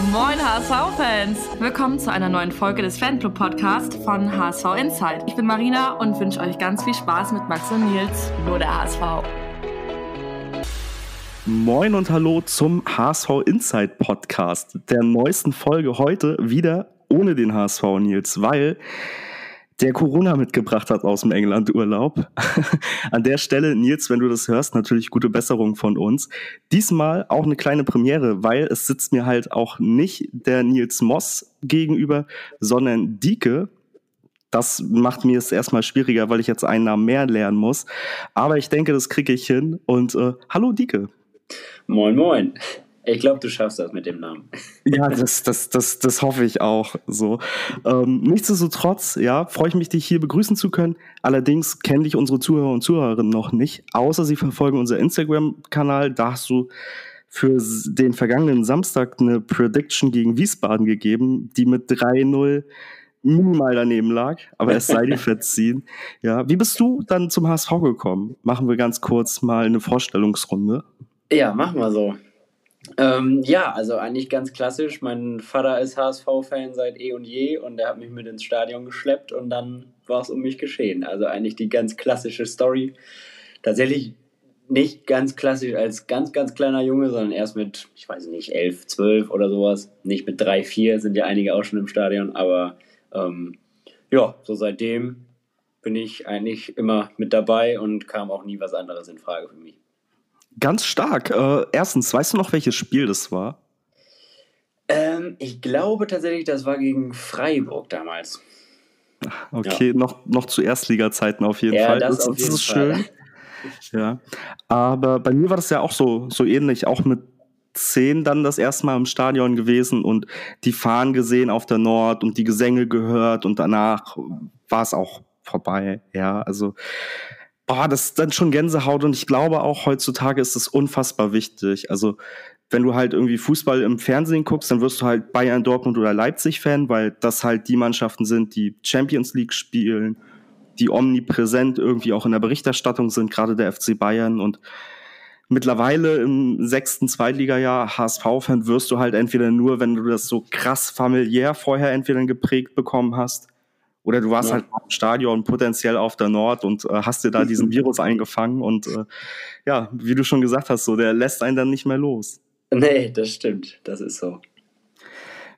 Moin HSV-Fans! Willkommen zu einer neuen Folge des Fanclub-Podcasts von HSV Insight. Ich bin Marina und wünsche euch ganz viel Spaß mit Max und Nils, nur der HSV. Moin und hallo zum HSV Insight Podcast, der neuesten Folge heute wieder ohne den HSV Nils, weil der Corona mitgebracht hat aus dem England-Urlaub. An der Stelle, Nils, wenn du das hörst, natürlich gute Besserung von uns. Diesmal auch eine kleine Premiere, weil es sitzt mir halt auch nicht der Nils Moss gegenüber, sondern Dieke. Das macht mir es erstmal schwieriger, weil ich jetzt einen Namen mehr lernen muss. Aber ich denke, das kriege ich hin. Und äh, hallo Dieke. Moin, moin. Ich glaube, du schaffst das mit dem Namen. Ja, das, das, das, das hoffe ich auch so. Ähm, nichtsdestotrotz, ja, freue ich mich, dich hier begrüßen zu können. Allerdings kennen dich unsere Zuhörer und Zuhörerinnen noch nicht, außer sie verfolgen unser Instagram-Kanal. Da hast du für den vergangenen Samstag eine Prediction gegen Wiesbaden gegeben, die mit 3-0 minimal daneben lag, aber es sei dir verziehen. Ja, wie bist du dann zum HSV gekommen? Machen wir ganz kurz mal eine Vorstellungsrunde. Ja, machen wir so. Ähm, ja, also eigentlich ganz klassisch. Mein Vater ist HSV-Fan seit eh und je und er hat mich mit ins Stadion geschleppt und dann war es um mich geschehen. Also eigentlich die ganz klassische Story. Tatsächlich nicht ganz klassisch als ganz, ganz kleiner Junge, sondern erst mit, ich weiß nicht, elf, zwölf oder sowas. Nicht mit drei, vier, sind ja einige auch schon im Stadion, aber ähm, ja, so seitdem bin ich eigentlich immer mit dabei und kam auch nie was anderes in Frage für mich. Ganz stark. Äh, erstens, weißt du noch, welches Spiel das war? Ähm, ich glaube tatsächlich, das war gegen Freiburg damals. Okay, ja. noch, noch zu Erstliga-Zeiten auf jeden ja, Fall. Das, das, auf jeden ist Fall. schön. ja. Aber bei mir war das ja auch so, so ähnlich, auch mit zehn dann das erste Mal im Stadion gewesen und die Fahnen gesehen auf der Nord und die Gesänge gehört und danach war es auch vorbei. Ja, also oh, das ist dann schon Gänsehaut und ich glaube auch heutzutage ist es unfassbar wichtig. Also wenn du halt irgendwie Fußball im Fernsehen guckst, dann wirst du halt Bayern, Dortmund oder Leipzig Fan, weil das halt die Mannschaften sind, die Champions League spielen, die omnipräsent irgendwie auch in der Berichterstattung sind, gerade der FC Bayern und mittlerweile im sechsten Zweitligajahr HSV-Fan wirst du halt entweder nur, wenn du das so krass familiär vorher entweder geprägt bekommen hast oder du warst ja. halt im Stadion potenziell auf der Nord und äh, hast dir da diesen Virus eingefangen und äh, ja, wie du schon gesagt hast, so der lässt einen dann nicht mehr los. Nee, das stimmt, das ist so.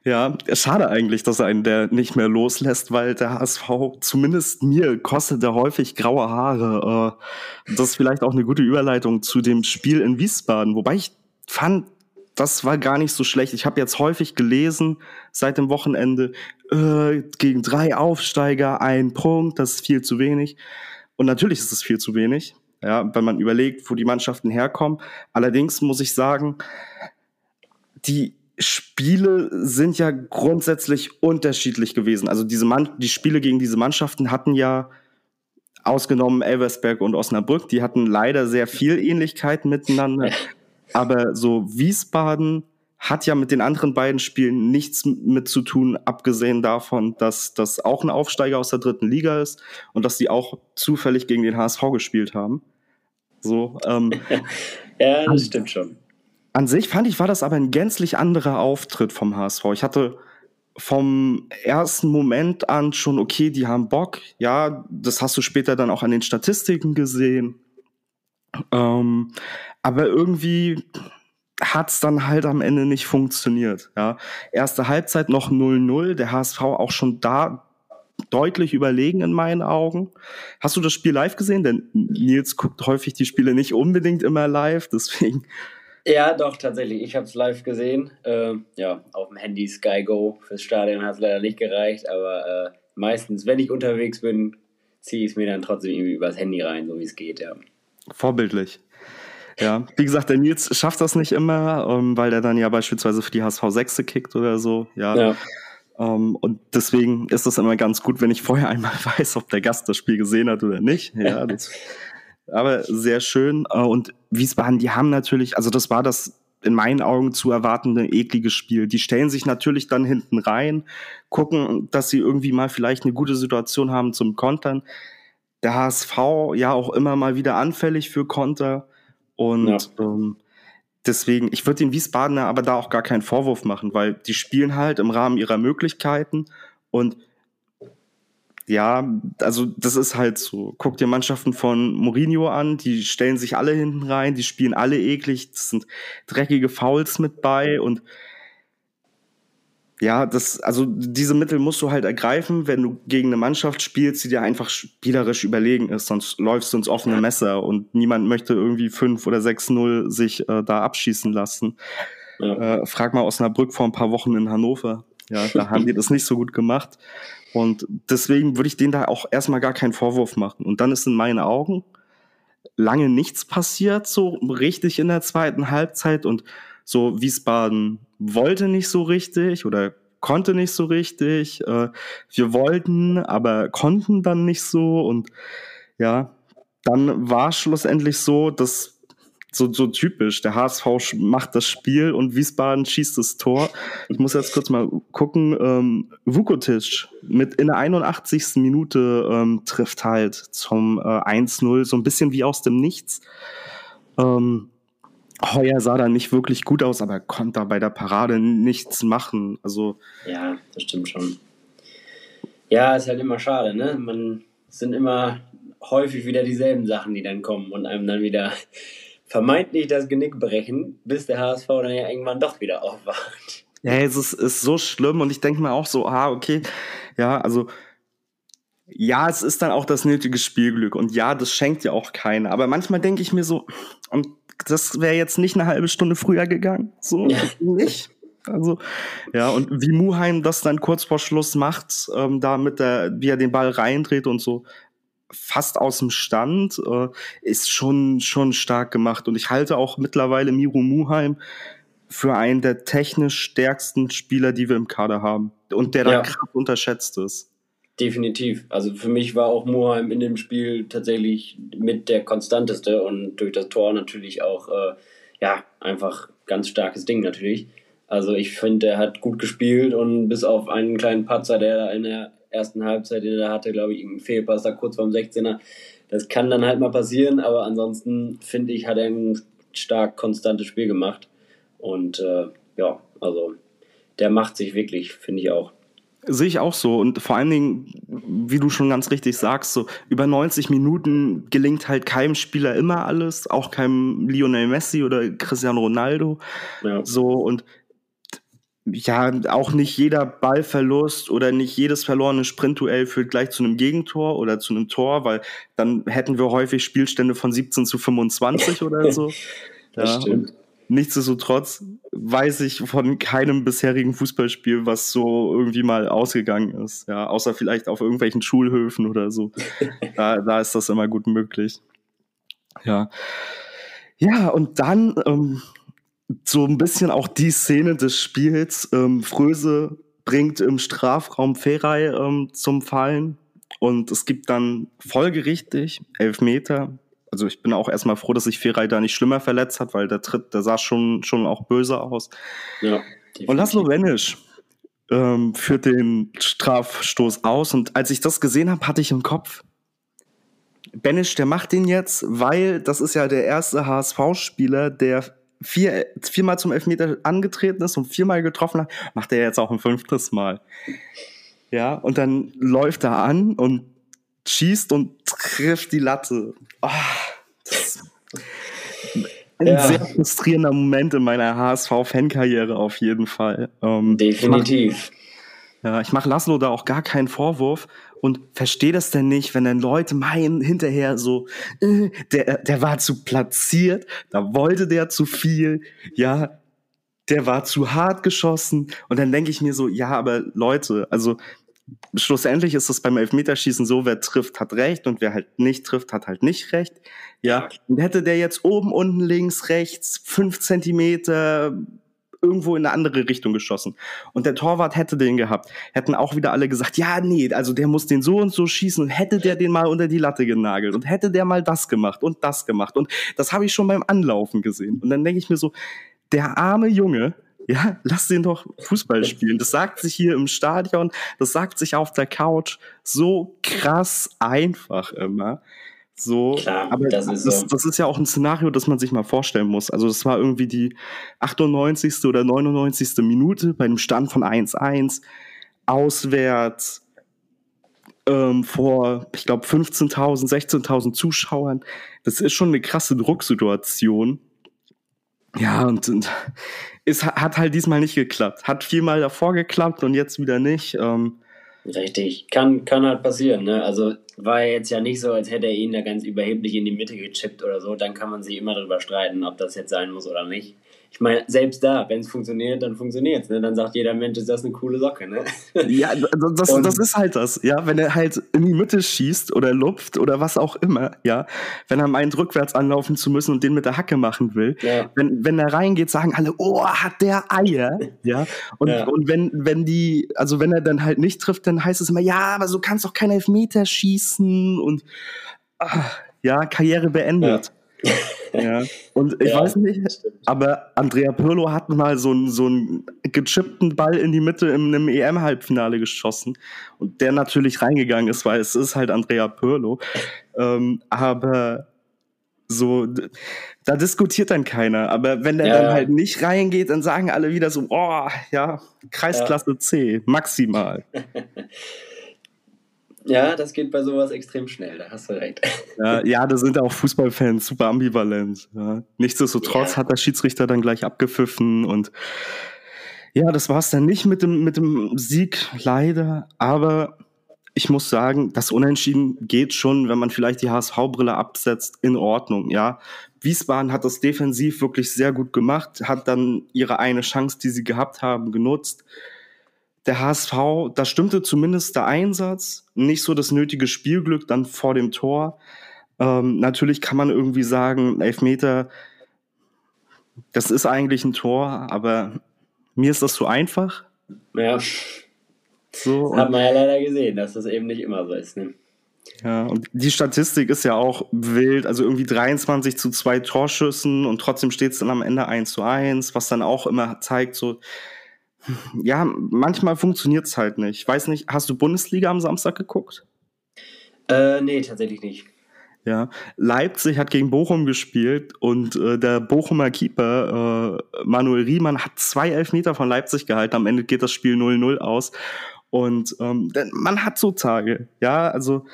Ja, schade eigentlich, dass er einen der nicht mehr loslässt, weil der HSV, zumindest mir, kostet er häufig graue Haare. Äh, das ist vielleicht auch eine gute Überleitung zu dem Spiel in Wiesbaden, wobei ich fand, das war gar nicht so schlecht. Ich habe jetzt häufig gelesen seit dem Wochenende, äh, gegen drei Aufsteiger ein Punkt, das ist viel zu wenig. Und natürlich ist es viel zu wenig, ja, wenn man überlegt, wo die Mannschaften herkommen. Allerdings muss ich sagen, die Spiele sind ja grundsätzlich unterschiedlich gewesen. Also diese Mann die Spiele gegen diese Mannschaften hatten ja ausgenommen Elversberg und Osnabrück, die hatten leider sehr viel Ähnlichkeit miteinander. Aber so Wiesbaden hat ja mit den anderen beiden Spielen nichts mit zu tun, abgesehen davon, dass das auch ein Aufsteiger aus der dritten Liga ist und dass die auch zufällig gegen den HSV gespielt haben. So, ähm, ja, das stimmt schon. An sich fand ich, war das aber ein gänzlich anderer Auftritt vom HSV. Ich hatte vom ersten Moment an schon, okay, die haben Bock. Ja, das hast du später dann auch an den Statistiken gesehen. Ähm, aber irgendwie hat es dann halt am Ende nicht funktioniert. Ja. Erste Halbzeit noch 0-0, der HSV auch schon da deutlich überlegen in meinen Augen. Hast du das Spiel live gesehen? Denn Nils guckt häufig die Spiele nicht unbedingt immer live, deswegen. Ja, doch, tatsächlich. Ich habe es live gesehen. Äh, ja, auf dem Handy Sky Go. Fürs Stadion hat es leider nicht gereicht, aber äh, meistens, wenn ich unterwegs bin, ziehe ich es mir dann trotzdem irgendwie übers Handy rein, so wie es geht, ja. Vorbildlich. Ja, wie gesagt, der Nils schafft das nicht immer, ähm, weil der dann ja beispielsweise für die HSV 6 kickt oder so. Ja. ja. Um, ähm, und deswegen ist es immer ganz gut, wenn ich vorher einmal weiß, ob der Gast das Spiel gesehen hat oder nicht. Ja, das, aber sehr schön. Uh, und Wiesbaden, die haben natürlich, also das war das in meinen Augen zu erwartende eklige Spiel. Die stellen sich natürlich dann hinten rein, gucken, dass sie irgendwie mal vielleicht eine gute Situation haben zum Kontern. Der HSV ja auch immer mal wieder anfällig für Konter. Und ja. ähm, deswegen, ich würde den Wiesbadener aber da auch gar keinen Vorwurf machen, weil die spielen halt im Rahmen ihrer Möglichkeiten und ja, also das ist halt so. Guck dir Mannschaften von Mourinho an, die stellen sich alle hinten rein, die spielen alle eklig, das sind dreckige Fouls mit bei und ja, das, also diese Mittel musst du halt ergreifen, wenn du gegen eine Mannschaft spielst, die dir einfach spielerisch überlegen ist, sonst läufst du ins offene Messer und niemand möchte irgendwie 5 oder 6-0 sich äh, da abschießen lassen. Ja. Äh, frag mal Osnabrück vor ein paar Wochen in Hannover. Ja, da haben die das nicht so gut gemacht. Und deswegen würde ich denen da auch erstmal gar keinen Vorwurf machen. Und dann ist in meinen Augen lange nichts passiert, so richtig in der zweiten Halbzeit. Und so Wiesbaden wollte nicht so richtig oder konnte nicht so richtig. Äh, wir wollten, aber konnten dann nicht so. Und ja, dann war schlussendlich so, dass so, so typisch. Der HSV macht das Spiel und Wiesbaden schießt das Tor. Ich muss jetzt kurz mal gucken. Ähm, Vukotic mit in der 81. Minute ähm, trifft halt zum äh, 1-0, so ein bisschen wie aus dem Nichts. Ähm, Heuer sah da nicht wirklich gut aus, aber konnte da bei der Parade nichts machen. Also ja, das stimmt schon. Ja, ist halt immer schade, ne? Man sind immer häufig wieder dieselben Sachen, die dann kommen und einem dann wieder vermeintlich das Genick brechen, bis der HSV dann ja irgendwann doch wieder aufwacht. Ja, es ist, ist so schlimm und ich denke mir auch so, ah, okay, ja, also ja, es ist dann auch das nötige Spielglück und ja, das schenkt ja auch keiner. Aber manchmal denke ich mir so, und das wäre jetzt nicht eine halbe Stunde früher gegangen, so ja. nicht. Also, ja, und wie Muheim das dann kurz vor Schluss macht, ähm, da mit der, wie er den Ball reindreht und so, fast aus dem Stand, äh, ist schon, schon stark gemacht. Und ich halte auch mittlerweile Miro Muheim für einen der technisch stärksten Spieler, die wir im Kader haben. Und der ja. da krass unterschätzt ist. Definitiv. Also für mich war auch Muheim in dem Spiel tatsächlich mit der konstanteste und durch das Tor natürlich auch, äh, ja, einfach ganz starkes Ding natürlich. Also ich finde, er hat gut gespielt und bis auf einen kleinen Patzer, der in der ersten Halbzeit, den er hatte, glaube ich, einen Fehlpass da kurz vorm 16er. Das kann dann halt mal passieren, aber ansonsten finde ich, hat er ein stark konstantes Spiel gemacht. Und äh, ja, also der macht sich wirklich, finde ich auch. Sehe ich auch so. Und vor allen Dingen, wie du schon ganz richtig sagst, so über 90 Minuten gelingt halt keinem Spieler immer alles, auch keinem Lionel Messi oder Cristiano Ronaldo. Ja. So, und ja, auch nicht jeder Ballverlust oder nicht jedes verlorene Sprintduell führt gleich zu einem Gegentor oder zu einem Tor, weil dann hätten wir häufig Spielstände von 17 zu 25 oder so. das ja, stimmt. Nichtsdestotrotz weiß ich von keinem bisherigen Fußballspiel, was so irgendwie mal ausgegangen ist. Ja, außer vielleicht auf irgendwelchen Schulhöfen oder so. da, da ist das immer gut möglich. Ja. Ja, und dann ähm, so ein bisschen auch die Szene des Spiels. Ähm, Fröse bringt im Strafraum Feray ähm, zum Fallen und es gibt dann folgerichtig Elfmeter. Also ich bin auch erstmal froh, dass sich Feray da nicht schlimmer verletzt hat, weil der Tritt, der sah schon, schon auch böse aus. Ja, und Laszlo Wenisch ähm, führt den Strafstoß aus und als ich das gesehen habe, hatte ich im Kopf, Benisch, der macht den jetzt, weil das ist ja der erste HSV-Spieler, der vier, viermal zum Elfmeter angetreten ist und viermal getroffen hat, macht er jetzt auch ein fünftes Mal. Ja, und dann läuft er an und schießt und trifft die Latte. Oh, ein ja. sehr frustrierender Moment in meiner HSV-Fankarriere auf jeden Fall. Ähm, Definitiv. Ja, ich mache Laszlo da auch gar keinen Vorwurf und verstehe das denn nicht, wenn dann Leute meinen hinterher so, äh, der, der war zu platziert, da wollte der zu viel, ja, der war zu hart geschossen und dann denke ich mir so, ja, aber Leute, also schlussendlich ist es beim Elfmeterschießen so, wer trifft, hat recht und wer halt nicht trifft, hat halt nicht recht. Ja, und hätte der jetzt oben, unten, links, rechts, fünf Zentimeter, irgendwo in eine andere Richtung geschossen. Und der Torwart hätte den gehabt. Hätten auch wieder alle gesagt, ja, nee, also der muss den so und so schießen und hätte der den mal unter die Latte genagelt und hätte der mal das gemacht und das gemacht. Und das habe ich schon beim Anlaufen gesehen. Und dann denke ich mir so, der arme Junge, ja, lass den doch Fußball spielen. Das sagt sich hier im Stadion, das sagt sich auf der Couch so krass einfach immer. So, Klar, aber das das ist ist, so. das ist ja auch ein Szenario, das man sich mal vorstellen muss. Also das war irgendwie die 98. oder 99. Minute bei einem Stand von 1-1, auswärts, ähm, vor, ich glaube, 15.000, 16.000 Zuschauern. Das ist schon eine krasse Drucksituation. Ja, und, und es ha- hat halt diesmal nicht geklappt. Hat viermal davor geklappt und jetzt wieder nicht. Ähm, Richtig. Kann, kann halt passieren, ne? Also war jetzt ja nicht so, als hätte er ihn da ganz überheblich in die Mitte gechippt oder so. Dann kann man sich immer darüber streiten, ob das jetzt sein muss oder nicht. Ich meine, selbst da, wenn es funktioniert, dann funktioniert es. Ne? Dann sagt jeder Mensch, ist das eine coole Socke, ne? Ja, das, Und- das ist halt das, ja, wenn er halt in die Mitte schießt oder lupft oder was auch immer, ja, wenn er meint, rückwärts anlaufen zu müssen und den mit der Hacke machen will, Ja. wenn, wenn er reingeht, sagen alle, oh, hat der Eier, ja, und, Ja. und wenn, wenn die, also wenn er dann halt nicht trifft, dann heißt es immer, ja, aber so kannst doch kein Elfmeter schießen und, ah, ja, Karriere beendet. Ja. Und ich Ja, weiß nicht, stimmt. aber Andrea Pirlo hat mal so einen, so einen gechippten Ball in die Mitte in einem EM-Halbfinale geschossen und der natürlich reingegangen ist, weil es ist halt Andrea Pirlo. ähm, aber so, da diskutiert dann keiner. Aber wenn der Ja, dann halt nicht reingeht, dann sagen alle wieder so, oh, ja, Kreisklasse C, maximal. Ja, das geht bei sowas extrem schnell, da hast du recht. Ja, ja, da sind auch Fußballfans super ambivalent. Ja. Nichtsdestotrotz Ja. hat der Schiedsrichter dann gleich abgepfiffen und ja, das war es dann nicht mit dem, mit dem Sieg, leider. Aber ich muss sagen, das Unentschieden geht schon, wenn man vielleicht die HSV-Brille absetzt, in Ordnung, ja. Wiesbaden hat das defensiv wirklich sehr gut gemacht, hat dann ihre eine Chance, die sie gehabt haben, genutzt. Der HSV, da stimmte zumindest der Einsatz, nicht so das nötige Spielglück dann vor dem Tor. Ähm, natürlich kann man irgendwie sagen, Elfmeter, das ist eigentlich ein Tor, aber mir ist das zu einfach. Ja, So, hat und, man ja leider gesehen, dass das eben nicht immer so ist. Ne? ja, und die Statistik ist ja auch wild, also irgendwie 23 zu 2 Torschüssen und trotzdem steht es dann am Ende 1 zu 1, was dann auch immer zeigt, so, ja, manchmal funktioniert es halt nicht. Ich weiß nicht, hast du Bundesliga am Samstag geguckt? Äh, nee, tatsächlich nicht. Ja, Leipzig hat gegen Bochum gespielt und äh, der Bochumer Keeper äh, Manuel Riemann hat zwei Elfmeter von Leipzig gehalten. Am Ende geht das Spiel 0-0 aus. Und ähm, man hat so Tage, ja, also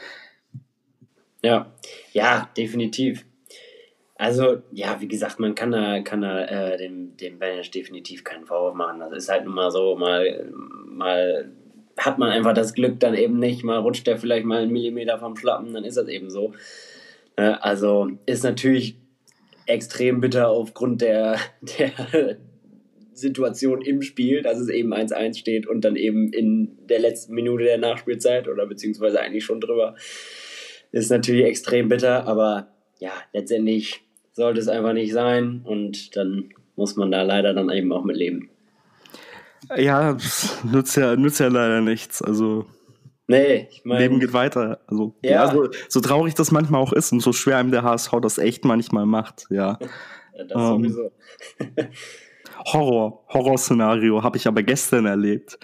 Ja, ja, definitiv. Also, ja, wie gesagt, man kann da, kann da äh, dem, dem Banish definitiv keinen Vorwurf machen. Das ist halt nun mal so, mal, mal hat man einfach das Glück dann eben nicht, mal rutscht der vielleicht mal einen Millimeter vom Schlappen, dann ist das eben so. Äh, also ist natürlich extrem bitter aufgrund der, der Situation im Spiel, dass es eben 1-1 steht und dann eben in der letzten Minute der Nachspielzeit oder beziehungsweise eigentlich schon drüber ist natürlich extrem bitter, aber ja, letztendlich sollte es einfach nicht sein und dann muss man da leider dann eben auch mit leben. ja, nützt ja, nützt ja leider nichts. Also Nee, ich Leben meine, geht weiter. Also Ja. ja, so, so traurig das manchmal auch ist und so schwer einem der HSV das echt manchmal macht. Ja, das ähm, sowieso. Horror, Horrorszenario habe ich aber gestern erlebt.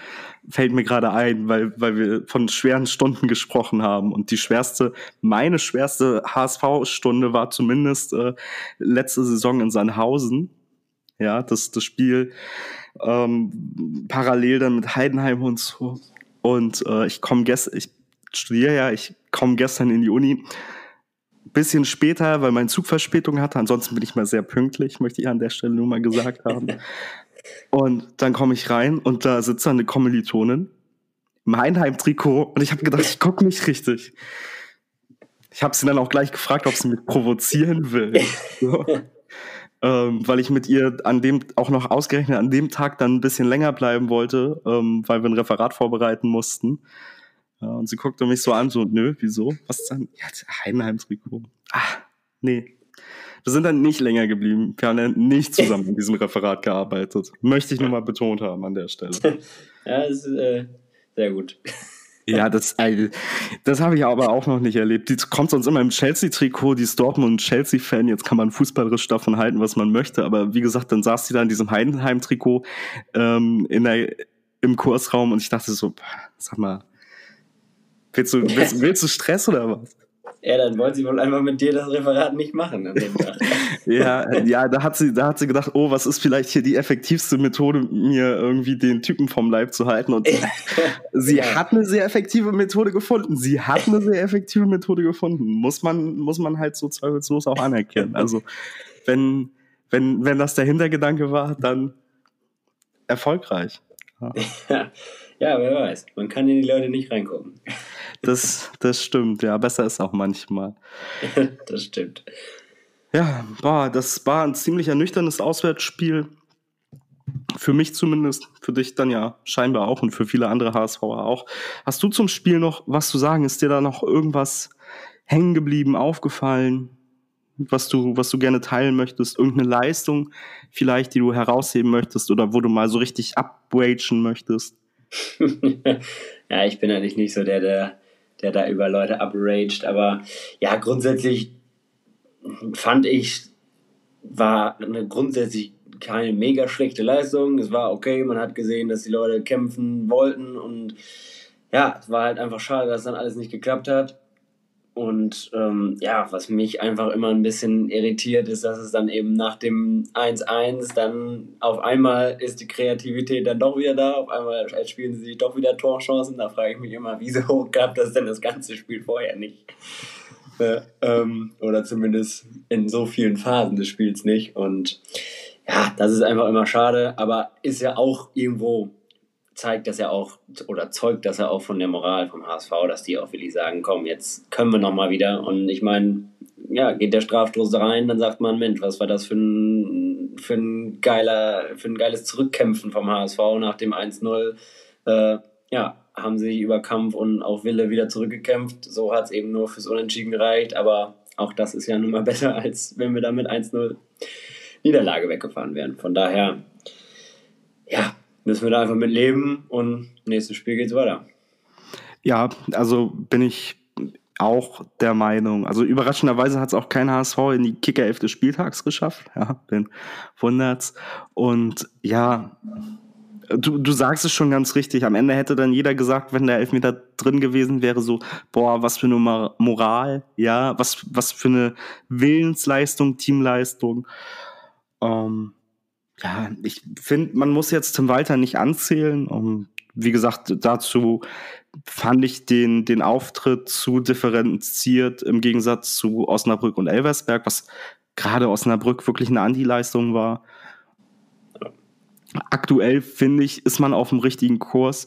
Fällt mir gerade ein, weil, weil wir von schweren Stunden gesprochen haben. Und die schwerste, meine schwerste HSV-Stunde war zumindest äh, letzte Saison in Sandhausen. Ja, das, das Spiel ähm, parallel dann mit Heidenheim und so. Und äh, ich komme gestern, ich studiere ja, ich komme gestern in die Uni. Bisschen später, weil mein Zug Verspätung hatte. Ansonsten bin ich mal sehr pünktlich, möchte ich an der Stelle nur mal gesagt haben. Und dann komme ich rein und da sitzt eine Kommilitonin im Heidenheim-Trikot und ich habe gedacht, ich gucke nicht richtig. Ich habe sie dann auch gleich gefragt, ob sie mich provozieren will. So. ähm, weil ich mit ihr an dem, auch noch ausgerechnet an dem Tag dann ein bisschen länger bleiben wollte, ähm, weil wir ein Referat vorbereiten mussten. Ja, und sie guckte mich so an, so, nö, wieso? Was dann? Ja, Heidenheim-Trikot. Ah, nee. Wir sind dann nicht länger geblieben. Wir haben dann nicht zusammen in diesem Referat gearbeitet. Möchte ich nur mal betont haben an der Stelle. Ja, ist äh, sehr gut. Ja, das, äh, das habe ich aber auch noch nicht erlebt. Die kommt sonst immer im Chelsea-Trikot, die ist Dortmund-Chelsea-Fan. Jetzt kann man fußballerisch davon halten, was man möchte. Aber wie gesagt, dann saß sie da in diesem Heidenheim-Trikot ähm, in der, im Kursraum und ich dachte so, sag mal, willst du, willst, willst du Stress oder was? Ja, dann wollte sie wohl einfach mit dir das Referat nicht machen an dem Tag. ja, ja, da hat sie, da hat sie gedacht, oh, was ist vielleicht hier die effektivste Methode, mir irgendwie den Typen vom Leib zu halten. Und sie ja. hat eine sehr effektive Methode gefunden. Sie hat eine sehr effektive Methode gefunden. Muss man, muss man halt so zweifelslos auch anerkennen. Also, wenn, wenn, wenn das der Hintergedanke war, dann erfolgreich. Ja. Ja, wer weiß. Man kann in die Leute nicht reingucken. Das, das stimmt, ja. Besser ist auch manchmal. das stimmt. Ja, boah, das war ein ziemlich ernüchterndes Auswärtsspiel. Für mich zumindest, für dich dann ja scheinbar auch und für viele andere HSVer auch. Hast du zum Spiel noch was zu sagen? Ist dir da noch irgendwas hängen geblieben, aufgefallen, was du, was du gerne teilen möchtest? Irgendeine Leistung vielleicht, die du herausheben möchtest oder wo du mal so richtig upwagen möchtest? ja, ich bin eigentlich nicht so der, der, der da über Leute upraged, aber ja, grundsätzlich fand ich, war eine grundsätzlich keine mega schlechte Leistung. Es war okay, man hat gesehen, dass die Leute kämpfen wollten und ja, es war halt einfach schade, dass dann alles nicht geklappt hat. Und ähm, ja, was mich einfach immer ein bisschen irritiert, ist, dass es dann eben nach dem 1-1 dann auf einmal ist die Kreativität dann doch wieder da, auf einmal spielen sie sich doch wieder Torchancen. Da frage ich mich immer, wieso gab das denn das ganze Spiel vorher nicht? Äh, ähm, oder zumindest in so vielen Phasen des Spiels nicht. Und ja, das ist einfach immer schade, aber ist ja auch irgendwo zeigt das ja auch oder zeugt das ja auch von der Moral vom HSV, dass die auch wirklich sagen, komm, jetzt können wir nochmal wieder. Und ich meine, ja, geht der Strafstoß rein, dann sagt man, Mensch, was war das für ein, für ein geiler, für ein geiles Zurückkämpfen vom HSV nach dem 1-0. Äh, ja, haben sie über Kampf und auch Wille wieder zurückgekämpft. So hat es eben nur fürs Unentschieden gereicht, aber auch das ist ja nun mal besser, als wenn wir da mit 1-0 Niederlage weggefahren wären. Von daher, müssen wir da einfach mit leben und nächstes Spiel geht's weiter. Ja, also bin ich auch der Meinung. Also überraschenderweise hat es auch kein HSV in die Kicker 11 des Spieltags geschafft. Ja, bin wundert's. Und ja, du, du sagst es schon ganz richtig. Am Ende hätte dann jeder gesagt, wenn der Elfmeter drin gewesen wäre, so, boah, was für eine Moral, ja, was, was für eine Willensleistung, Teamleistung. Ähm, ja, ich finde, man muss jetzt Tim Walter nicht anzählen. Um, wie gesagt, dazu fand ich den, den Auftritt zu differenziert im Gegensatz zu Osnabrück und Elversberg, was gerade Osnabrück wirklich eine Anti-Leistung war. Aktuell finde ich, ist man auf dem richtigen Kurs.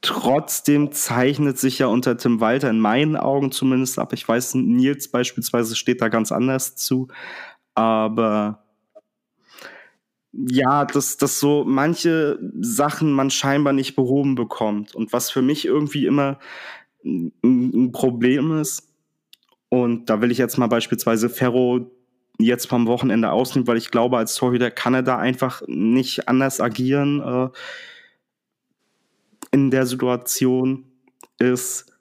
Trotzdem zeichnet sich ja unter Tim Walter in meinen Augen zumindest ab. Ich weiß, Nils beispielsweise steht da ganz anders zu. Aber ja, dass, dass so manche Sachen man scheinbar nicht behoben bekommt. Und was für mich irgendwie immer ein, ein Problem ist, und da will ich jetzt mal beispielsweise Ferro jetzt vom Wochenende ausnehmen, weil ich glaube, als Torhüter kann er da einfach nicht anders agieren äh, in der Situation, ist,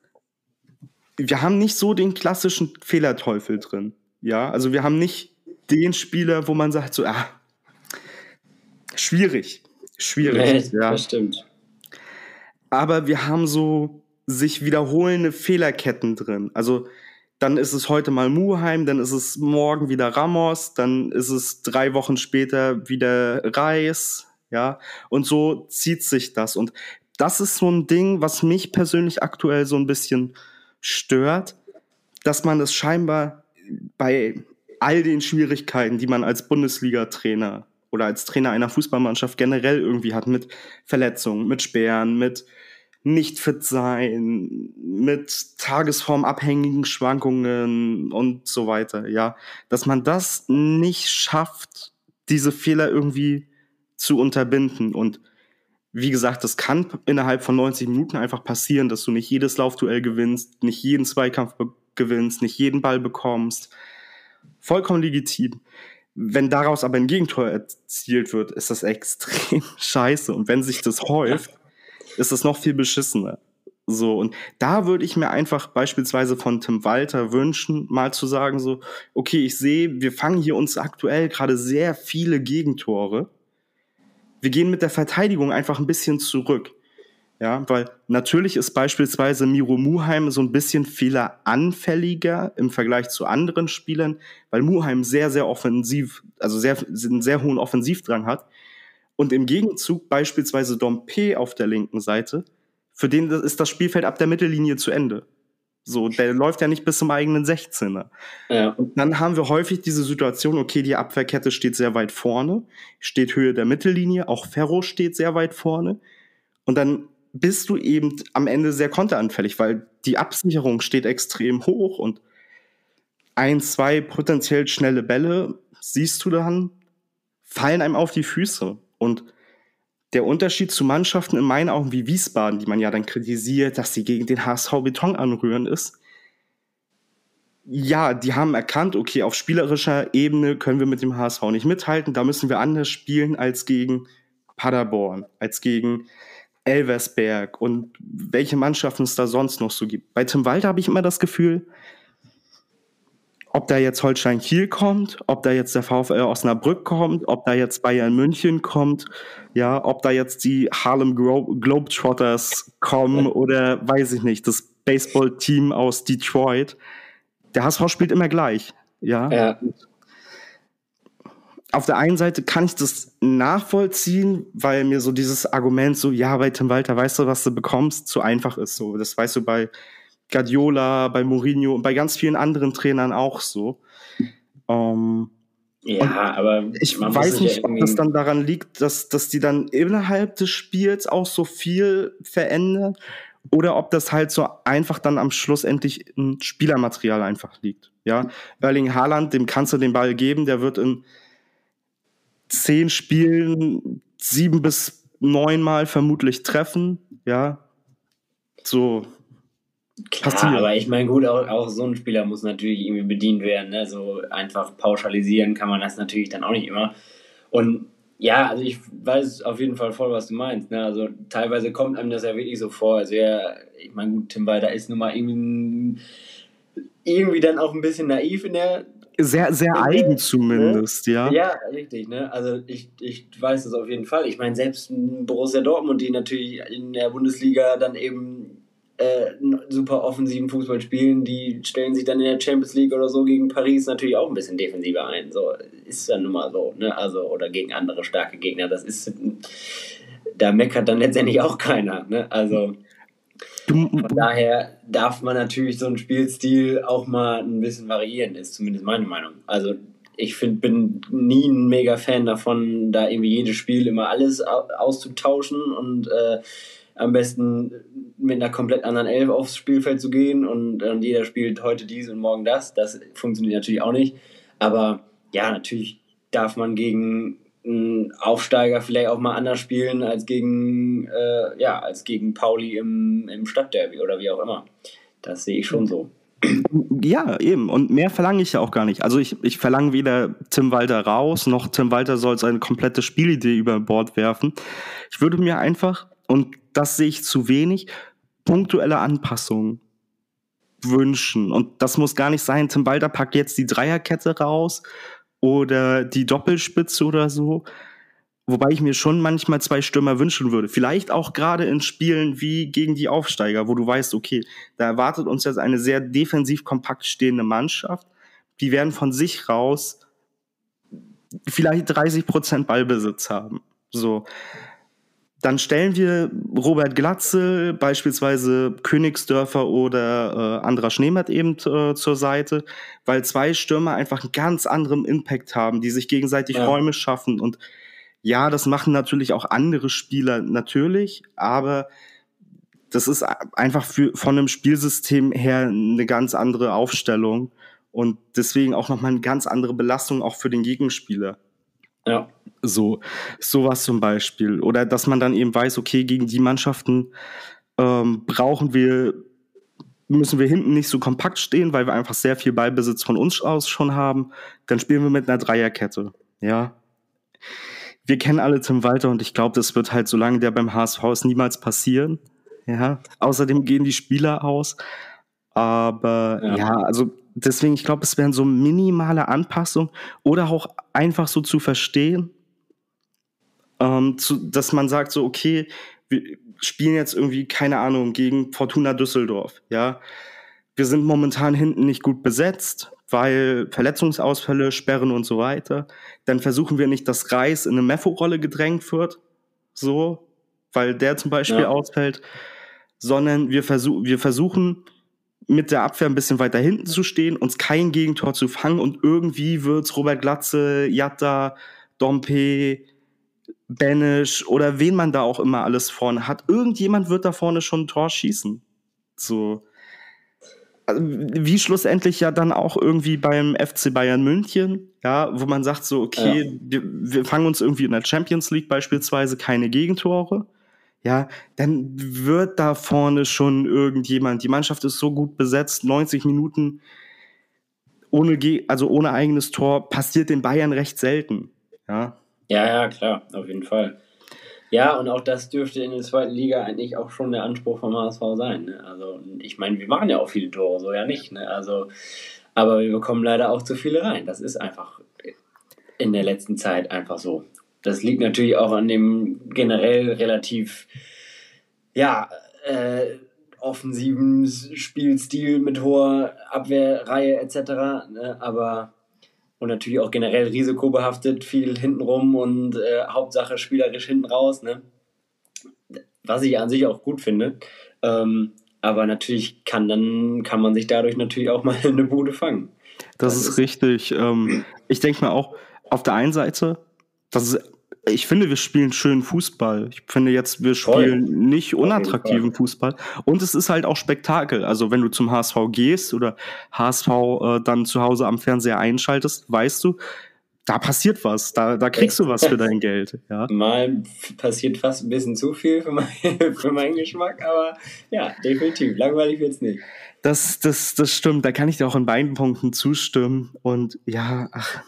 wir haben nicht so den klassischen Fehlerteufel drin. Ja, also wir haben nicht den Spieler, wo man sagt so, ah, Schwierig. Schwierig. Nee, ja. Das stimmt. Aber wir haben so sich wiederholende Fehlerketten drin. Also dann ist es heute mal Muheim, dann ist es morgen wieder Ramos, dann ist es drei Wochen später wieder Reis, ja. Und so zieht sich das. Und das ist so ein Ding, was mich persönlich aktuell so ein bisschen stört, dass man es scheinbar bei all den Schwierigkeiten, die man als Bundesliga-Trainer oder als Trainer einer Fußballmannschaft generell irgendwie hat mit Verletzungen, mit Sperren, mit nicht fit sein, mit tagesformabhängigen Schwankungen und so weiter, ja, dass man das nicht schafft, diese Fehler irgendwie zu unterbinden und wie gesagt, das kann innerhalb von 90 Minuten einfach passieren, dass du nicht jedes Laufduell gewinnst, nicht jeden Zweikampf gewinnst, nicht jeden Ball bekommst. Vollkommen legitim. Wenn daraus aber ein Gegentor erzielt wird, ist das extrem scheiße. Und wenn sich das häuft, ist das noch viel beschissener. So, und da würde ich mir einfach beispielsweise von Tim Walter wünschen, mal zu sagen, so, okay, ich sehe, wir fangen hier uns aktuell gerade sehr viele Gegentore. Wir gehen mit der Verteidigung einfach ein bisschen zurück. Ja, weil natürlich ist beispielsweise Miro Muheim so ein bisschen fehleranfälliger im Vergleich zu anderen Spielern, weil Muheim sehr, sehr offensiv, also sehr, einen sehr hohen Offensivdrang hat. Und im Gegenzug beispielsweise Dompe auf der linken Seite, für den ist das Spielfeld ab der Mittellinie zu Ende. So, der läuft ja nicht bis zum eigenen 16er. Ja. Und dann haben wir häufig diese Situation, okay, die Abwehrkette steht sehr weit vorne, steht Höhe der Mittellinie, auch Ferro steht sehr weit vorne. Und dann bist du eben am Ende sehr konteranfällig, weil die Absicherung steht extrem hoch und ein, zwei potenziell schnelle Bälle siehst du dann, fallen einem auf die Füße. Und der Unterschied zu Mannschaften in meinen Augen wie Wiesbaden, die man ja dann kritisiert, dass sie gegen den HSV Beton anrühren, ist, ja, die haben erkannt, okay, auf spielerischer Ebene können wir mit dem HSV nicht mithalten, da müssen wir anders spielen als gegen Paderborn, als gegen Elversberg und welche Mannschaften es da sonst noch so gibt. Bei Tim Walter habe ich immer das Gefühl, ob da jetzt Holstein Kiel kommt, ob da jetzt der VfL Osnabrück kommt, ob da jetzt Bayern München kommt, ja, ob da jetzt die Harlem Glo Globetrotters kommen oder weiß ich nicht, das Baseball-Team aus Detroit. Der HSV spielt immer gleich, ja. ja. Auf der einen Seite kann ich das nachvollziehen, weil mir so dieses Argument so, ja, bei Tim Walter weißt du, was du bekommst, zu einfach ist. So, das weißt du bei Guardiola, bei Mourinho und bei ganz vielen anderen Trainern auch so. Ähm, ja, aber ich weiß nicht, ja ob das dann daran liegt, dass, dass die dann innerhalb des Spiels auch so viel verändern oder ob das halt so einfach dann am Schluss endlich ein Spielermaterial einfach liegt. Ja, Erling Haaland, dem kannst du den Ball geben, der wird in zehn Spielen sieben bis neunmal vermutlich treffen. Ja, so Klar, passieren. aber ich meine, gut, auch, auch, so ein Spieler muss natürlich irgendwie bedient werden. Ne? So einfach pauschalisieren kann man das natürlich dann auch nicht immer. Und ja, also ich weiß auf jeden Fall voll, was du meinst. Ne? Also teilweise kommt einem das ja wirklich so vor, als wäre, ich meine, gut, Tim Walter ist nun mal irgendwie, irgendwie dann auch ein bisschen naiv in der. Sehr, sehr eigen ne? zumindest, ne? ja. Ja, richtig, ne? Also ich, ich weiß das auf jeden Fall. Ich meine, selbst Borussia Dortmund, die natürlich in der Bundesliga dann eben äh, super offensiven Fußball spielen, die stellen sich dann in der Champions League oder so gegen Paris natürlich auch ein bisschen defensiver ein. So ist dann nun mal so, ne? Also, oder gegen andere starke Gegner. Das ist, da meckert dann letztendlich auch keiner, ne? Also. Von daher darf man natürlich so einen Spielstil auch mal ein bisschen variieren, ist zumindest meine Meinung. Also ich find, bin nie ein mega Fan davon, da irgendwie jedes Spiel immer alles auszutauschen und äh, am besten mit einer komplett anderen Elf aufs Spielfeld zu gehen und, und jeder spielt heute dies und morgen das. Das funktioniert natürlich auch nicht. Aber ja, natürlich darf man gegen einen Aufsteiger vielleicht auch mal anders spielen als gegen, äh, ja, als gegen Pauli im, im Stadtderby oder wie auch immer. Das sehe ich schon so. Ja, eben. Und mehr verlange ich ja auch gar nicht. Also ich, ich verlange weder Tim Walter raus, noch Tim Walter soll seine komplette Spielidee über Bord werfen. Ich würde mir einfach und das sehe ich zu wenig, punktuelle Anpassungen wünschen. Und das muss gar nicht sein, Tim Walter packt jetzt die Dreierkette raus oder die Doppelspitze oder so. Wobei ich mir schon manchmal zwei Stürmer wünschen würde. Vielleicht auch gerade in Spielen wie gegen die Aufsteiger, wo du weißt, okay, da erwartet uns jetzt eine sehr defensiv kompakt stehende Mannschaft. Die werden von sich raus vielleicht 30 Prozent Ballbesitz haben. So. Dann stellen wir Robert Glatzel, beispielsweise Königsdörfer oder äh, Andra Schneemert eben äh, zur Seite, weil zwei Stürmer einfach einen ganz anderen Impact haben, die sich gegenseitig ja. Räume schaffen. Und ja, das machen natürlich auch andere Spieler natürlich, aber das ist einfach für, von einem Spielsystem her eine ganz andere Aufstellung und deswegen auch nochmal eine ganz andere Belastung auch für den Gegenspieler. Ja. So, sowas zum Beispiel. Oder dass man dann eben weiß, okay, gegen die Mannschaften ähm, brauchen wir, müssen wir hinten nicht so kompakt stehen, weil wir einfach sehr viel Ballbesitz von uns aus schon haben. Dann spielen wir mit einer Dreierkette. Ja. Wir kennen alle Tim Walter und ich glaube, das wird halt, solange der beim HSV ist, niemals passieren. Ja. Außerdem gehen die Spieler aus. Aber ja, ja also deswegen, ich glaube, es wären so minimale Anpassungen oder auch einfach so zu verstehen, ähm, zu, dass man sagt so, okay, wir spielen jetzt irgendwie, keine Ahnung, gegen Fortuna Düsseldorf, ja. Wir sind momentan hinten nicht gut besetzt, weil Verletzungsausfälle, Sperren und so weiter. Dann versuchen wir nicht, dass Reis in eine Mefo-Rolle gedrängt wird, so, weil der zum Beispiel ja. ausfällt, sondern wir, versuch, wir versuchen mit der Abwehr ein bisschen weiter hinten zu stehen, uns kein Gegentor zu fangen und irgendwie wird's Robert Glatze, Jatta, Dompe, Banish oder wen man da auch immer alles vorne hat. Irgendjemand wird da vorne schon ein Tor schießen. So. Also, wie schlussendlich ja dann auch irgendwie beim FC Bayern München, ja, wo man sagt so, okay, ja. wir, wir fangen uns irgendwie in der Champions League beispielsweise keine Gegentore ja, dann wird da vorne schon irgendjemand. Die Mannschaft ist so gut besetzt, 90 Minuten ohne, also ohne eigenes Tor passiert den Bayern recht selten. Ja. ja, ja, klar, auf jeden Fall. Ja, und auch das dürfte in der zweiten Liga eigentlich auch schon der Anspruch vom HSV sein. Ne? Also, ich meine, wir machen ja auch viele Tore, so ja nicht. Ne? Also, aber wir bekommen leider auch zu viele rein. Das ist einfach in der letzten Zeit einfach so. Das liegt natürlich auch an dem generell relativ, ja, äh, offensiven Spielstil mit hoher Abwehrreihe etc. Ne? Aber und natürlich auch generell risikobehaftet, viel hintenrum und äh, Hauptsache spielerisch hinten raus. Ne? Was ich an sich auch gut finde. Ähm, aber natürlich kann dann kann man sich dadurch natürlich auch mal eine Bude fangen. Das, das ist, ist richtig. Ähm, ich denke mir auch, auf der einen Seite, das ist ich finde, wir spielen schönen Fußball. Ich finde jetzt, wir spielen Voll. nicht unattraktiven Fußball. Und es ist halt auch Spektakel. Also wenn du zum HSV gehst oder HSV äh, dann zu Hause am Fernseher einschaltest, weißt du, da passiert was. Da, da kriegst du was für dein Geld. Ja. Mal passiert fast ein bisschen zu viel für, mein, für meinen Geschmack, aber ja, definitiv. Langweilig wird's nicht. Das, das, das stimmt. Da kann ich dir auch in beiden Punkten zustimmen. Und ja, ach,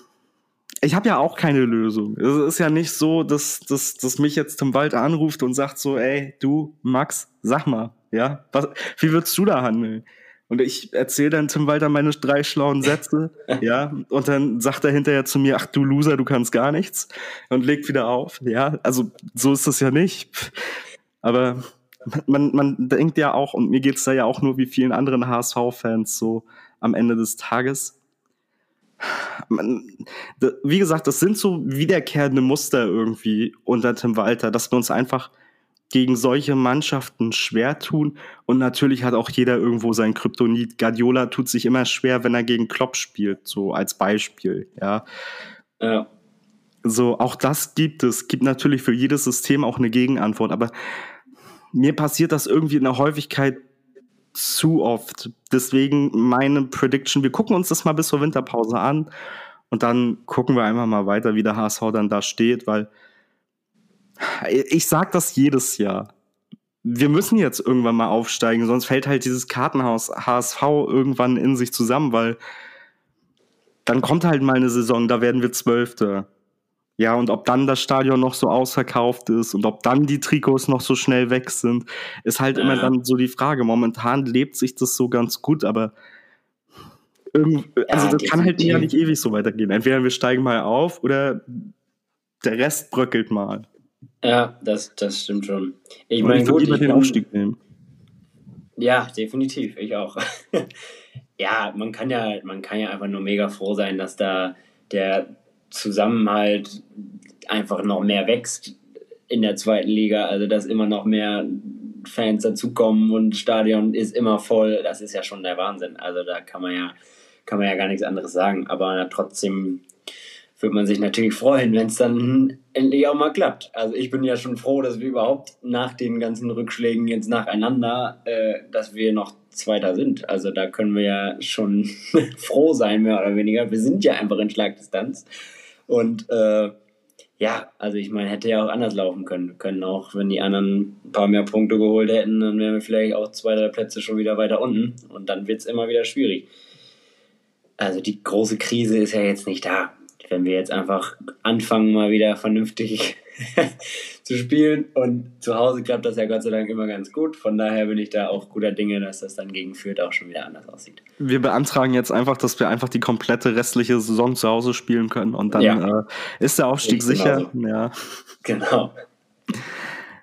ich habe ja auch keine Lösung. Es ist ja nicht so, dass, dass, dass mich jetzt Tim Wald anruft und sagt so, ey, du, Max, sag mal, ja, was, wie würdest du da handeln? Und ich erzähle dann Tim Walter meine drei schlauen Sätze, ja, und dann sagt er hinterher zu mir, ach du Loser, du kannst gar nichts und legt wieder auf, ja, also so ist das ja nicht. Aber man, man denkt ja auch, und mir geht's da ja auch nur wie vielen anderen HSV-Fans so am Ende des Tages, man, wie gesagt, das sind so wiederkehrende Muster irgendwie unter Tim Walter, dass wir uns einfach gegen solche Mannschaften schwer tun. Und natürlich hat auch jeder irgendwo sein Kryptonit. Guardiola tut sich immer schwer, wenn er gegen Klopp spielt, so als Beispiel, ja. Ja. So, auch das gibt es. Gibt natürlich für jedes System auch eine Gegenantwort, aber mir passiert das irgendwie in der Häufigkeit zu oft. Deswegen meine Prediction, wir gucken uns das mal bis zur Winterpause an und dann gucken wir einfach mal weiter, wie der HSV dann da steht, weil ich sag das jedes Jahr. Wir müssen jetzt irgendwann mal aufsteigen, sonst fällt halt dieses Kartenhaus HSV irgendwann in sich zusammen, weil dann kommt halt mal eine Saison, da werden wir Zwölfte. Ja, und ob dann das Stadion noch so ausverkauft ist und ob dann die Trikots noch so schnell weg sind, ist halt ja. immer dann so die Frage. Momentan lebt sich das so ganz gut, aber irgendwie, also ja, das kann halt ja nicht ewig so weitergehen. Entweder wir steigen mal auf oder der Rest bröckelt mal. Ja, das, das stimmt schon. Ich meine, ich würde lieber den Aufstieg nehmen. Ja, definitiv, ich auch. ja, man kann ja, man kann ja einfach nur mega froh sein, dass da der Zusammenhalt einfach noch mehr wächst in der zweiten Liga. Also, dass immer noch mehr Fans dazukommen und Stadion ist immer voll. Das ist ja schon der Wahnsinn. Also, da kann man ja, kann man ja gar nichts anderes sagen. Aber trotzdem würde man sich natürlich freuen, wenn es dann endlich auch mal klappt. Also ich bin ja schon froh, dass wir überhaupt nach den ganzen Rückschlägen jetzt nacheinander, äh, dass wir noch Zweiter sind. Also da können wir ja schon froh sein, mehr oder weniger. Wir sind ja einfach in Schlagdistanz. Und äh, ja, also ich meine, hätte ja auch anders laufen können. können auch, wenn die anderen ein paar mehr Punkte geholt hätten, dann wären wir vielleicht auch zwei, drei Plätze schon wieder weiter unten. Und dann wird es immer wieder schwierig. Also die große Krise ist ja jetzt nicht da. Wenn wir jetzt einfach anfangen, mal wieder vernünftig zu spielen. Und zu Hause klappt das ja Gott sei Dank immer ganz gut. Von daher bin ich da auch guter Dinge, dass das dann gegen Fürth auch schon wieder anders aussieht. Wir beantragen jetzt einfach, dass wir einfach die komplette restliche Saison zu Hause spielen können und dann ja. äh, ist der Aufstieg ich sicher. Genauso. Ja. Genau.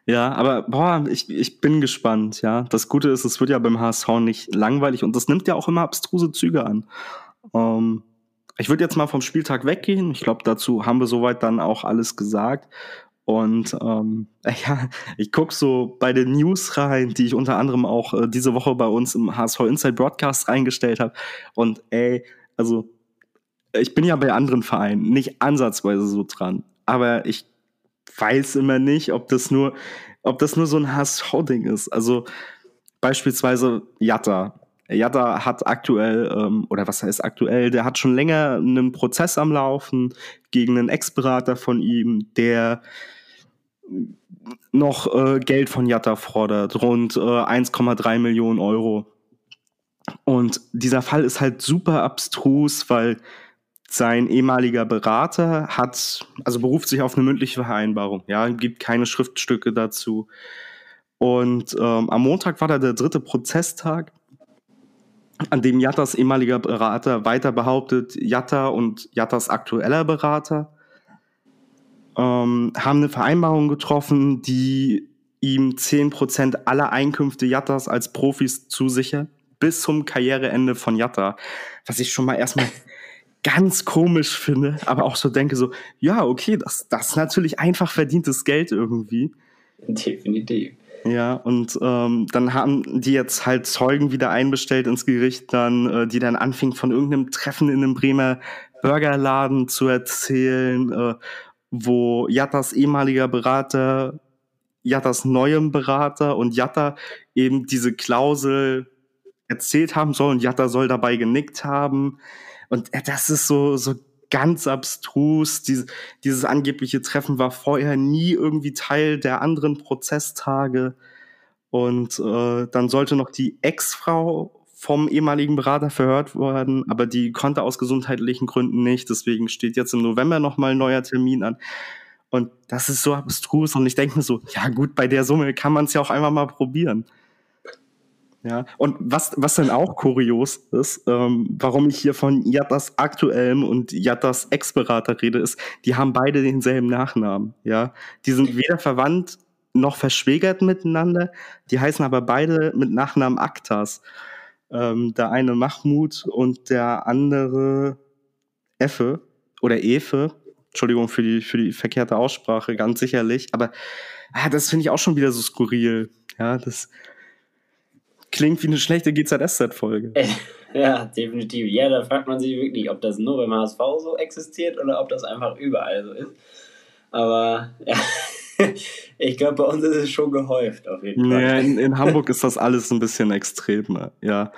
Ja, aber boah, ich, ich bin gespannt, ja. Das Gute ist, es wird ja beim HSV nicht langweilig und das nimmt ja auch immer abstruse Züge an. Ähm, ich würde jetzt mal vom Spieltag weggehen. Ich glaube, dazu haben wir soweit dann auch alles gesagt. Und ähm, ja, ich gucke so bei den News rein, die ich unter anderem auch äh, diese Woche bei uns im HSV Inside Broadcast reingestellt habe. Und ey, also ich bin ja bei anderen Vereinen nicht ansatzweise so dran. Aber ich weiß immer nicht, ob das nur, ob das nur so ein HSV-Ding ist. Also beispielsweise Jatta. Jatta hat aktuell, ähm, oder was heißt aktuell, der hat schon länger einen Prozess am Laufen gegen einen Ex-Berater von ihm, der noch äh, Geld von Jatta fordert, rund äh, 1,3 Millionen Euro. Und dieser Fall ist halt super abstrus, weil sein ehemaliger Berater hat, also beruft sich auf eine mündliche Vereinbarung, ja, gibt keine Schriftstücke dazu. Und ähm, am Montag war da der dritte Prozesstag, an dem Jattas ehemaliger Berater weiter behauptet, Jatta und Jattas aktueller Berater ähm, haben eine Vereinbarung getroffen, die ihm 10% aller Einkünfte Jattas als Profis zusichert, bis zum Karriereende von Jatta. Was ich schon mal erstmal ganz komisch finde, aber auch so denke so, ja, okay, das, das ist natürlich einfach verdientes Geld irgendwie. Definitiv. Ja, und ähm, dann haben die jetzt halt Zeugen wieder einbestellt ins Gericht, dann, äh, die dann anfingen von irgendeinem Treffen in einem Bremer Burgerladen zu erzählen, äh, wo Jattas ehemaliger Berater, Jattas neuem Berater und Jatta eben diese Klausel erzählt haben soll und Jatta soll dabei genickt haben. Und das ist so, so ganz abstrus. Dieses, dieses angebliche Treffen war vorher nie irgendwie Teil der anderen Prozesstage. Und äh, dann sollte noch die Ex-Frau vom ehemaligen Berater verhört werden, aber die konnte aus gesundheitlichen Gründen nicht. Deswegen steht jetzt im November nochmal ein neuer Termin an. Und das ist so abstrus. Und ich denke mir so, ja gut, bei der Summe kann man es ja auch einfach mal probieren. Ja, und was, was dann auch kurios ist, ähm, warum ich hier von Yattas aktuellem und Yattas Ex-Berater rede, ist, die haben beide denselben Nachnamen. Ja, die sind weder verwandt noch verschwägert miteinander. Die heißen aber beide mit Nachnamen Aktas. Ähm, der eine Mahmoud und der andere Effe oder Efe. Entschuldigung für die, für die verkehrte Aussprache, ganz sicherlich. Aber ah, das finde ich auch schon wieder so skurril. Ja, das, klingt wie eine schlechte GZSZ-Folge. Ja, definitiv. Ja, da fragt man sich wirklich, ob das nur beim HSV so existiert oder ob das einfach überall so ist. Aber ja, ich glaube, bei uns ist es schon gehäuft, auf jeden Fall. Ja, in, in Hamburg ist das alles ein bisschen extremer, ja.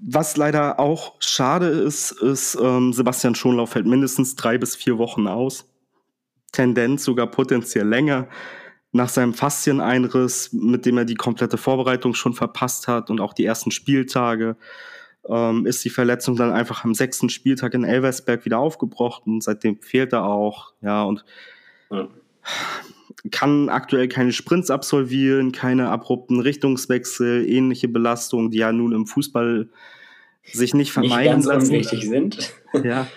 Was leider auch schade ist, ist, ähm, Sebastian Schonlauf fällt mindestens drei bis vier Wochen aus. Tendenz sogar potenziell länger nach seinem Faszieneinriss, mit dem er die komplette Vorbereitung schon verpasst hat und auch die ersten Spieltage, ähm, ist die Verletzung dann einfach am sechsten Spieltag in Elversberg wieder aufgebrochen. Seitdem fehlt er auch, ja, und ja. kann aktuell keine Sprints absolvieren, keine abrupten Richtungswechsel, ähnliche Belastungen, die ja nun im Fußball sich nicht vermeiden nicht ganz lassen. sind. Ja.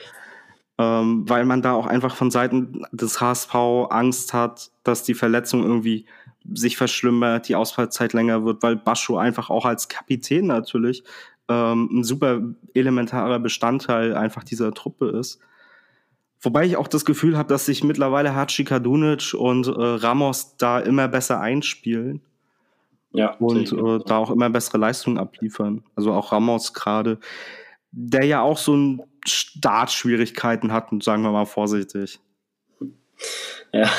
ähm, weil man da auch einfach von Seiten des HSV Angst hat, dass die Verletzung irgendwie sich verschlimmert, die Ausfallzeit länger wird, weil Bascho einfach auch als Kapitän natürlich ähm, ein super elementarer Bestandteil einfach dieser Truppe ist. Wobei ich auch das Gefühl habe, dass sich mittlerweile Hachi Kadunic und äh, Ramos da immer besser einspielen. Ja. Und äh, da auch immer bessere Leistungen abliefern. Also auch Ramos gerade, der ja auch so ein Startschwierigkeiten hatten, sagen wir mal vorsichtig. Ja,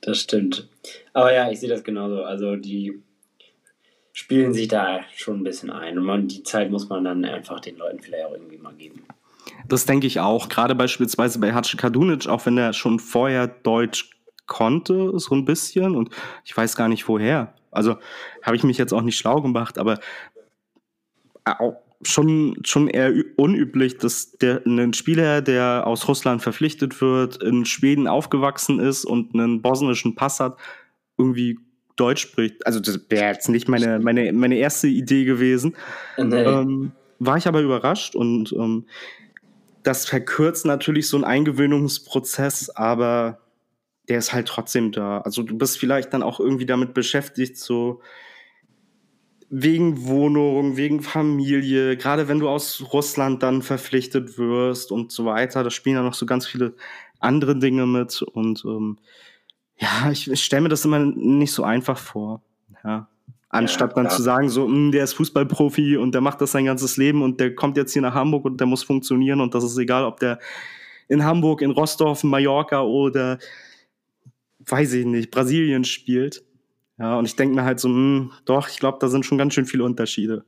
das stimmt. Aber ja, ich sehe das genauso. Also die spielen sich da schon ein bisschen ein. Und man, die Zeit muss man dann einfach den Leuten vielleicht auch irgendwie mal geben. Das denke ich auch. Gerade beispielsweise bei Hace Kadunic, auch wenn er schon vorher Deutsch konnte, so ein bisschen. Und ich weiß gar nicht woher. Also habe ich mich jetzt auch nicht schlau gemacht, aber auch schon, schon eher unüblich, dass der, ein Spieler, der aus Russland verpflichtet wird, in Schweden aufgewachsen ist und einen bosnischen Pass hat, irgendwie Deutsch spricht. Also das wäre jetzt nicht meine, meine, meine erste Idee gewesen. Nee. Ähm, war ich aber überrascht und ähm, das verkürzt natürlich so einen Eingewöhnungsprozess, aber der ist halt trotzdem da. Also du bist vielleicht dann auch irgendwie damit beschäftigt, so wegen Wohnung, wegen Familie, gerade wenn du aus Russland dann verpflichtet wirst und so weiter, da spielen ja noch so ganz viele andere Dinge mit und ähm, ja, ich, ich stelle mir das immer nicht so einfach vor. Ja. Anstatt ja, dann zu sagen, so, mh, hm, der ist Fußballprofi und der macht das sein ganzes Leben und der kommt jetzt hier nach Hamburg und der muss funktionieren und das ist egal, ob der in Hamburg, in Rostov, in Mallorca oder weiß ich nicht, Brasilien spielt. Ja, und ich denke mir halt so, mh, hm, doch, ich glaube, da sind schon ganz schön viele Unterschiede.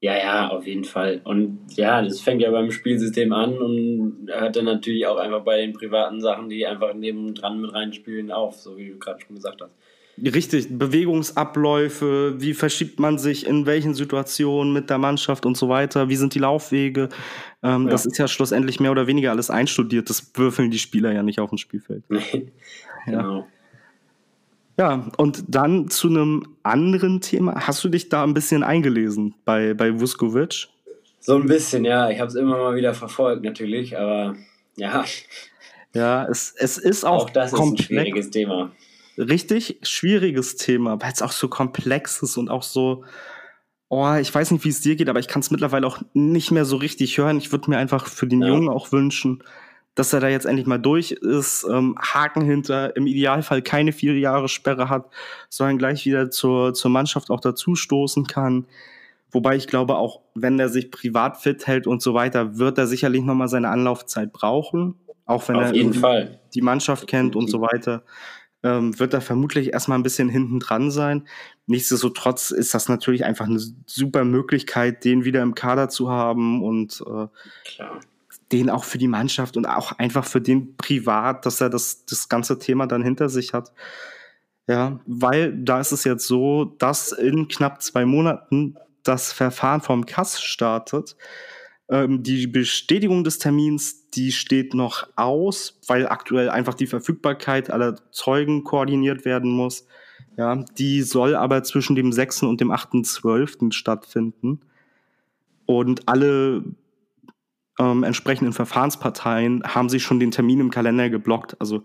Ja, ja, auf jeden Fall. Und ja, das fängt ja beim Spielsystem an und hört dann natürlich auch einfach bei den privaten Sachen, die einfach nebendran mit reinspielen, auf, so wie du gerade schon gesagt hast. Richtig, Bewegungsabläufe, wie verschiebt man sich in welchen Situationen mit der Mannschaft und so weiter, wie sind die Laufwege. Ähm, ja. Das ist ja schlussendlich mehr oder weniger alles einstudiert. Das würfeln die Spieler ja nicht auf dem Spielfeld. Genau. Ja. Ja, und dann zu einem anderen Thema. Hast du dich da ein bisschen eingelesen bei, bei Vuskovic? So ein bisschen, ja. Ich habe es immer mal wieder verfolgt, natürlich, aber ja. Ja, es, es ist auch, auch das komplex. ist ein schwieriges Thema. Richtig schwieriges Thema, weil es auch so komplex ist und auch so, oh, ich weiß nicht, wie es dir geht, aber ich kann es mittlerweile auch nicht mehr so richtig hören. Ich würde mir einfach für den ja. Jungen auch wünschen, dass er da jetzt endlich mal durch ist, ähm, Haken hinter, im Idealfall keine vier Jahre Sperre hat, sondern gleich wieder zur, zur Mannschaft auch dazu stoßen kann. Wobei ich glaube, auch wenn er sich privat fit hält und so weiter, wird er sicherlich nochmal seine Anlaufzeit brauchen. Auch wenn Auf er die Mannschaft kennt und so weiter, ähm, wird er vermutlich erstmal ein bisschen hinten dran sein. Nichtsdestotrotz ist das natürlich einfach eine super Möglichkeit, den wieder im Kader zu haben und äh, Klar den auch für die Mannschaft und auch einfach für den privat, dass er das, das ganze Thema dann hinter sich hat. Ja, weil da ist es jetzt so, dass in knapp zwei Monaten das Verfahren vom Kass startet. Ähm, die Bestätigung des Termins, die steht noch aus, weil aktuell einfach die Verfügbarkeit aller Zeugen koordiniert werden muss. Ja, die soll aber zwischen dem 6. und dem 8.12. stattfinden. Und alle ähm, entsprechenden Verfahrensparteien haben sich schon den Termin im Kalender geblockt. Also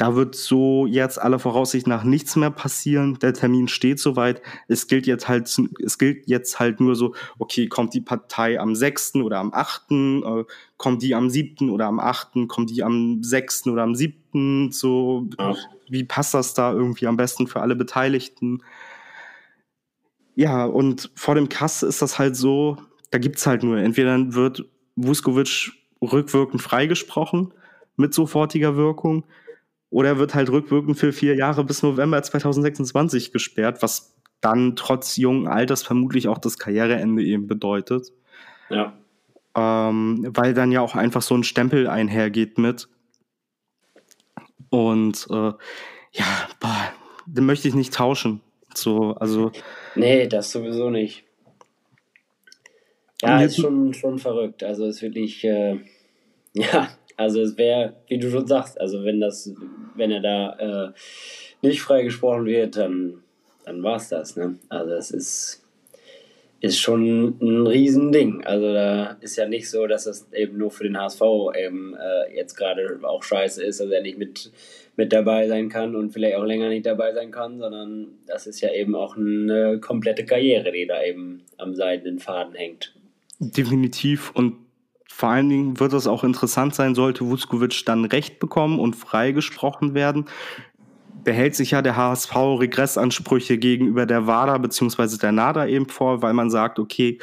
da wird so jetzt aller Voraussicht nach nichts mehr passieren. Der Termin steht soweit. Es gilt jetzt halt, es gilt jetzt halt nur so, okay, kommt die Partei am 6. oder am 8., äh, kommt die am 7. oder am 8., kommt die am 6. oder am 7., so, ja. wie passt das da irgendwie am besten für alle Beteiligten? Ja, und vor dem Kass ist das halt so, da gibt's halt nur, entweder wird Vuskovic rückwirkend freigesprochen mit sofortiger Wirkung oder wird halt rückwirkend für vier Jahre bis November 2026 gesperrt, was dann trotz jungen Alters vermutlich auch das Karriereende eben bedeutet. Ja. Ähm, weil dann ja auch einfach so ein Stempel einhergeht mit. Und äh, ja, boah, den möchte ich nicht tauschen. So, also. Nee, das sowieso nicht. Ja, ist schon, schon verrückt. Also es ist wirklich, äh, ja, also es wäre, wie du schon sagst, also wenn das, wenn er da äh, nicht freigesprochen wird, dann, dann war es das, ne? Also es ist, ist schon ein Riesending. Also da ist ja nicht so, dass das eben nur für den HSV eben äh, jetzt gerade auch scheiße ist, dass er nicht mit, mit dabei sein kann und vielleicht auch länger nicht dabei sein kann, sondern das ist ja eben auch eine komplette Karriere, die da eben am seidenen Faden hängt. Definitiv. Und vor allen Dingen wird es auch interessant sein, sollte Vuskovic dann Recht bekommen und freigesprochen werden. Behält sich ja der HSV Regressansprüche gegenüber der WADA bzw. der NADA eben vor, weil man sagt, okay,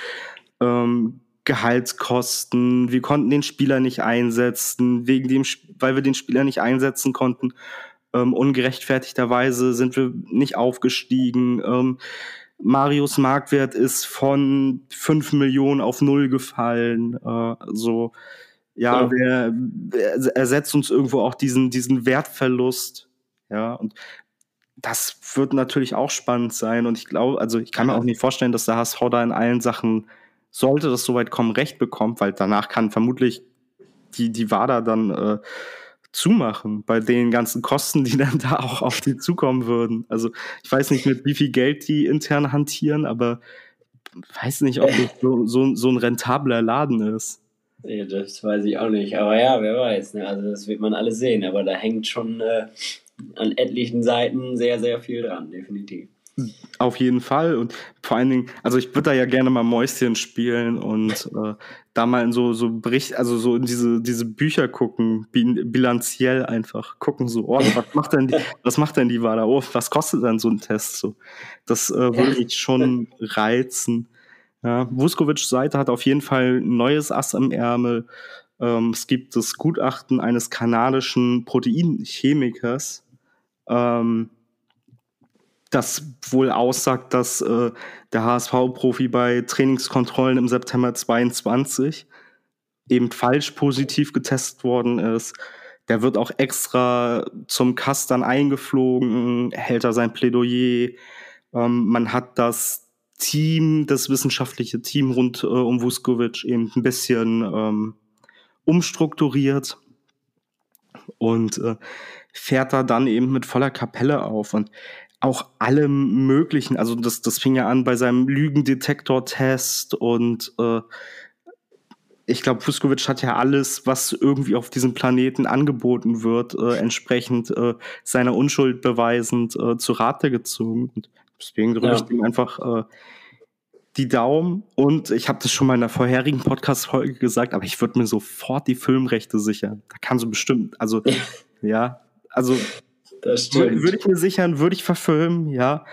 ähm, Gehaltskosten, wir konnten den Spieler nicht einsetzen, wegen dem, weil wir den Spieler nicht einsetzen konnten, ähm, ungerechtfertigterweise sind wir nicht aufgestiegen. Ähm, Marius Marktwert ist von 5 Millionen auf null gefallen. Äh, so, ja, ja. Der, der ersetzt uns irgendwo auch diesen, diesen Wertverlust. Ja, und das wird natürlich auch spannend sein. Und ich glaube, also ich kann mir auch nicht vorstellen, dass der HSV da in allen Sachen, sollte das soweit kommen, Recht bekommt, weil danach kann vermutlich die, die WADA dann äh, zumachen bei den ganzen Kosten, die dann da auch auf die zukommen würden. Also ich weiß nicht, mit wie viel Geld die intern hantieren, aber weiß nicht, ob das so, so, so ein rentabler Laden ist. Ja, das weiß ich auch nicht. Aber ja, wer weiß. Ne? Also das wird man alles sehen. Aber da hängt schon äh, an etlichen Seiten sehr, sehr viel dran, definitiv. Auf jeden Fall. Und vor allen Dingen, also ich würde da ja gerne mal Mäuschen spielen und äh, da mal in so, so Bericht, also so in diese, diese Bücher gucken, bilanziell einfach gucken, so, oh, was macht denn die, was macht denn die WADA? Oh, was kostet denn so ein Test? So, das äh, würde mich schon reizen. Ja, Vuskovic Seite hat auf jeden Fall ein neues Ass im Ärmel. Ähm, es gibt das Gutachten eines kanadischen Proteinchemikers, ähm, das wohl aussagt, dass äh, der HSV-Profi bei Trainingskontrollen im September 22 eben falsch positiv getestet worden ist. Der wird auch extra zum Kass dann eingeflogen, hält da sein Plädoyer. Ähm, man hat das Team, das wissenschaftliche Team rund äh, um Vuskovic eben ein bisschen ähm, umstrukturiert und äh, fährt da dann eben mit voller Kapelle auf. Und auch alle möglichen, also das, das fing ja an bei seinem Lügendetektor-Test und äh, ich glaube, Fuskovic hat ja alles, was irgendwie auf diesem Planeten angeboten wird, äh, entsprechend äh, seiner Unschuld beweisend äh, zu Rate gezogen. Und deswegen drücke ja. ich ihm einfach äh, die Daumen. Und ich habe das schon mal in der vorherigen Podcast-Folge gesagt, aber ich würde mir sofort die Filmrechte sichern. Da kann so bestimmt, also ja, also das stimmt. Würde ich mir sichern, würde ich verfilmen, ja.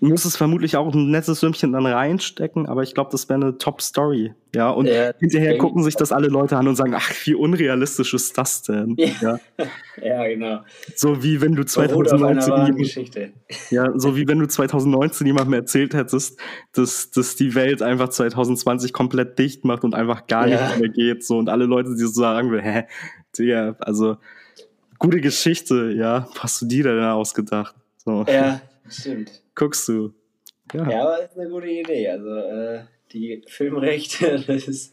Muss es vermutlich auch ein nettes Sümmchen dann reinstecken, aber ich glaube, das wäre eine Top-Story. Ja, und ja, hinterher gucken sich das alle Leute an und sagen, ach, wie unrealistisch ist das denn? Ja, ja genau. So wie wenn du 2019 ja, so wie wenn du 2019 jemandem erzählt hättest, dass, dass die Welt einfach 2020 komplett dicht macht und einfach gar ja. nicht mehr geht. So, und alle Leute, die so sagen, hä, Digga, also gute Geschichte, ja. Hast du die denn ausgedacht? So. Ja, stimmt. Guckst du. Ja. ja, aber ist eine gute Idee. Also äh, die Filmrechte, das ist,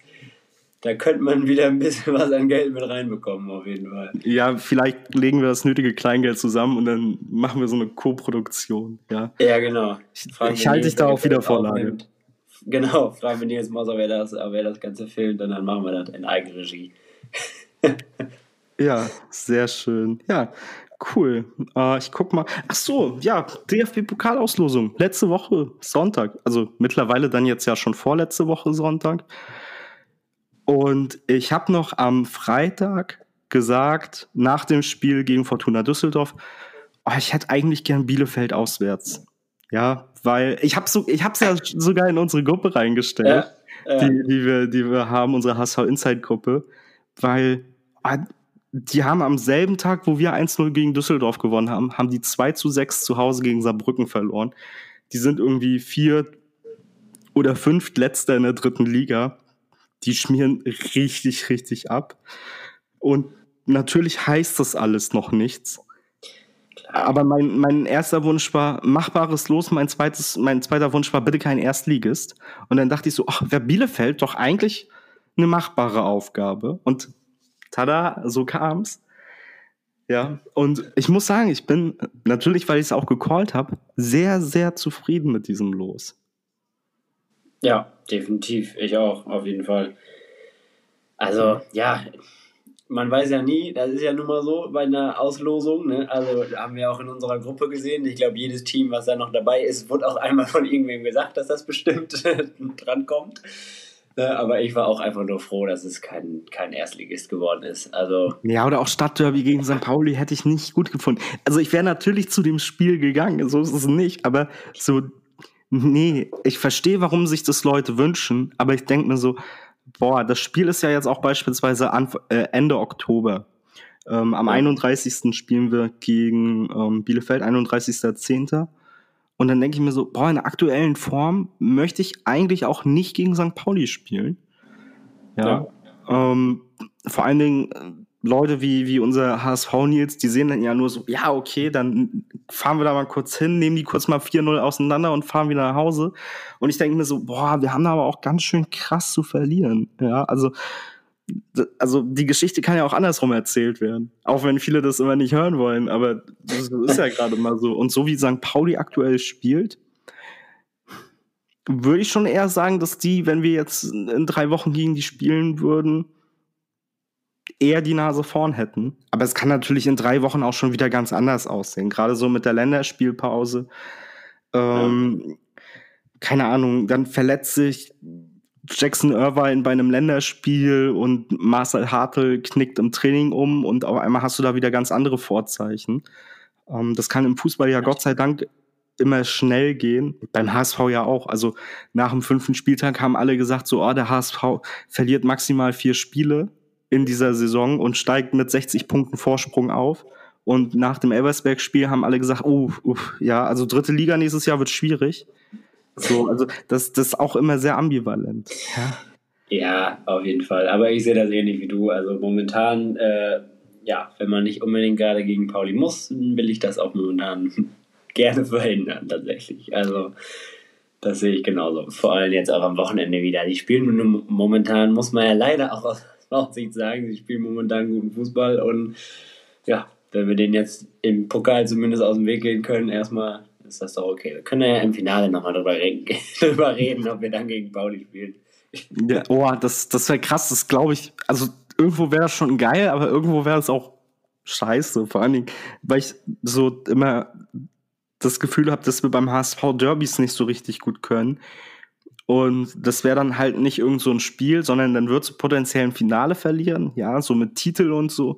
da könnte man wieder ein bisschen was an Geld mit reinbekommen, auf jeden Fall. Ja, vielleicht legen wir das nötige Kleingeld zusammen und dann machen wir so eine Co-Produktion. Ja, ja genau. Ich, ich halte dich da auch wieder Vorlage. Genau, fragen wir Nils Moser, wer das, wer das Ganze filmt, und dann machen wir das in Eigenregie. Ja, sehr schön. Ja, cool. Äh, ich guck mal. Ach so, ja, DFB-Pokalauslosung. Letzte Woche Sonntag. Also mittlerweile dann jetzt ja schon vorletzte Woche Sonntag. Und ich habe noch am Freitag gesagt, nach dem Spiel gegen Fortuna Düsseldorf, oh, ich hätte eigentlich gern Bielefeld auswärts. Ja, weil ich habe so, ich hab's ja sogar in unsere Gruppe reingestellt, ja, ja. Die, die, wir, die wir haben, unsere HSV Inside Gruppe, weil ah, die haben am selben Tag, wo wir 1-0 gegen Düsseldorf gewonnen haben, haben die 2 zu 6 zu Hause gegen Saarbrücken verloren. Die sind irgendwie vier oder fünf letzter in der dritten Liga. Die schmieren richtig, richtig ab. Und natürlich heißt das alles noch nichts. Aber mein, mein erster Wunsch war machbares Los. Mein zweites, mein zweiter Wunsch war bitte kein Erstligist. Und dann dachte ich so, ach, wer Bielefeld doch eigentlich eine machbare Aufgabe. Und tada, so kam's. Ja, und ich muss sagen, ich bin natürlich, weil ich es auch gecallt habe, sehr, sehr zufrieden mit diesem Los. Ja, definitiv. Ich auch, auf jeden Fall. Also, ja, man weiß ja nie, das ist ja nun mal so bei einer Auslosung. Ne? Also, haben wir auch in unserer Gruppe gesehen. Ich glaube, jedes Team, was da noch dabei ist, wird auch einmal von irgendwem gesagt, dass das bestimmt drankommt. Ne, aber ich war auch einfach nur froh, dass es kein, kein Erstligist geworden ist. Also ja, oder auch Stadtderby gegen St. Pauli hätte ich nicht gut gefunden. Also ich wäre natürlich zu dem Spiel gegangen, so ist es nicht, aber so, nee, ich verstehe, warum sich das Leute wünschen, aber ich denke mir so, boah, das Spiel ist ja jetzt auch beispielsweise Anf äh, Ende Oktober. Ähm, am 31. spielen wir gegen ähm, Bielefeld, 31.10. Und dann denke ich mir so, boah, in der aktuellen Form möchte ich eigentlich auch nicht gegen St. Pauli spielen. Ja. ja. Ähm, vor allen Dingen äh, Leute wie, wie unser HSV Nils, die sehen dann ja nur so, ja, okay, dann fahren wir da mal kurz hin, nehmen die kurz mal 4-0 auseinander und fahren wieder nach Hause. Und ich denke mir so, boah, wir haben da aber auch ganz schön krass zu verlieren. Ja, also also die Geschichte kann ja auch andersrum erzählt werden. Auch wenn viele das immer nicht hören wollen, aber das ist ja gerade mal so. Und so wie St. Pauli aktuell spielt, würde ich schon eher sagen, dass die, wenn wir jetzt in drei Wochen gegen die spielen würden, eher die Nase vorn hätten. Aber es kann natürlich in drei Wochen auch schon wieder ganz anders aussehen. Gerade so mit der Länderspielpause. Ähm, ja. Keine Ahnung, dann verletzt sich Jackson Irvine bei einem Länderspiel und Marcel Hartl knickt im Training um und auf einmal hast du da wieder ganz andere Vorzeichen. Ähm, das kann im Fußball ja Gott sei Dank immer schnell gehen. Beim HSV ja auch. Also nach dem fünften Spieltag haben alle gesagt, so, oh, der HSV verliert maximal vier Spiele in dieser Saison und steigt mit 60 Punkten Vorsprung auf. Und nach dem Elversberg-Spiel haben alle gesagt, oh, uh, ja, also dritte Liga nächstes Jahr wird schwierig. So, also das, das ist auch immer sehr ambivalent. Ja. ja, auf jeden Fall. Aber ich sehe das ähnlich wie du. Also momentan, äh, ja, wenn man nicht unbedingt gerade gegen Pauli muss, will ich das auch momentan gerne verhindern, tatsächlich. Also, das sehe ich genauso. Vor allem jetzt auch am Wochenende wieder. Die spielen nur momentan, muss man ja leider auch aus Aussicht sagen, sie spielen momentan guten Fußball und ja, wenn wir den jetzt im Pokal zumindest aus dem Weg gehen können, erstmal ist das doch okay. Wir können ja im Finale nochmal drüber reden, drüber reden, ob wir dann gegen Pauli spielen. Ja, oh, das, das wäre krass, das glaube ich. Also irgendwo wäre das schon geil, aber irgendwo wäre es auch scheiße. Vor allen Dingen, weil ich so immer das Gefühl habe, dass wir beim HSV Derbys nicht so richtig gut können. Und das wäre dann halt nicht irgend so ein Spiel, sondern dann wird es potenziell ein Finale verlieren, ja, so mit Titel und so.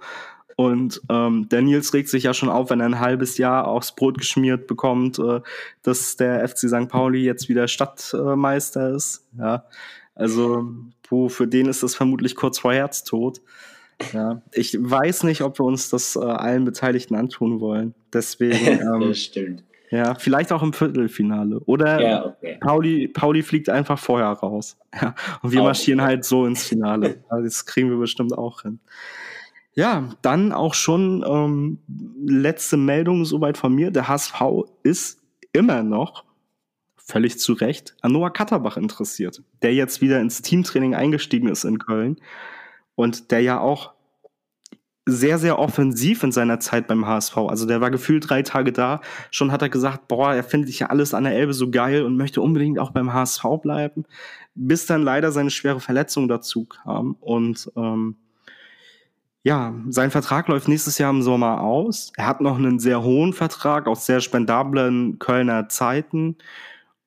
Und ähm, der Nils regt sich ja schon auf, wenn er ein halbes Jahr aufs Brot geschmiert bekommt, äh, dass der FC St. Pauli jetzt wieder Stadtmeister äh, ist. Ja, also wo für den ist das vermutlich kurz vor Herztod. Ja, ich weiß nicht, ob wir uns das äh, allen Beteiligten antun wollen. Deswegen. Ähm, stimmt. Ja, vielleicht auch im Viertelfinale. Oder ja, okay. Pauli, Pauli fliegt einfach vorher raus. Ja, und wir auch marschieren okay. halt so ins Finale. das kriegen wir bestimmt auch hin. Ja, dann auch schon ähm, letzte Meldung soweit von mir. Der HSV ist immer noch völlig zu Recht an Noah Katterbach interessiert, der jetzt wieder ins Teamtraining eingestiegen ist in Köln und der ja auch sehr, sehr offensiv in seiner Zeit beim HSV. Also der war gefühlt drei Tage da. Schon hat er gesagt, boah, er findet ja alles an der Elbe so geil und möchte unbedingt auch beim HSV bleiben. Bis dann leider seine schwere Verletzung dazu kam. Und ähm, ja, sein Vertrag läuft nächstes Jahr im Sommer aus. Er hat noch einen sehr hohen Vertrag aus sehr spendablen Kölner Zeiten.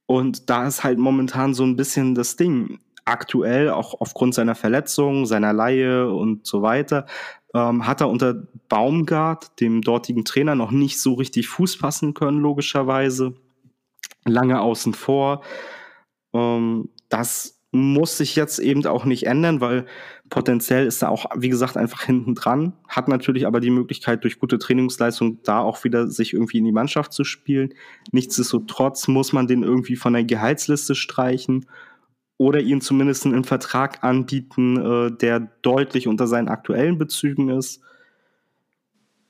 Und da ist halt momentan so ein bisschen das Ding aktuell, auch aufgrund seiner Verletzung, seiner Laie und so weiter, ähm, hat er unter Baumgart, dem dortigen Trainer, noch nicht so richtig Fuß fassen können, logischerweise. Lange außen vor. Ähm, das muss sich jetzt eben auch nicht ändern, weil potenziell ist er auch, wie gesagt, einfach hinten dran, hat natürlich aber die Möglichkeit, durch gute Trainingsleistung da auch wieder sich irgendwie in die Mannschaft zu spielen. Nichtsdestotrotz muss man den irgendwie von der Gehaltsliste streichen oder ihn zumindest einen Vertrag anbieten, äh, der deutlich unter seinen aktuellen Bezügen ist,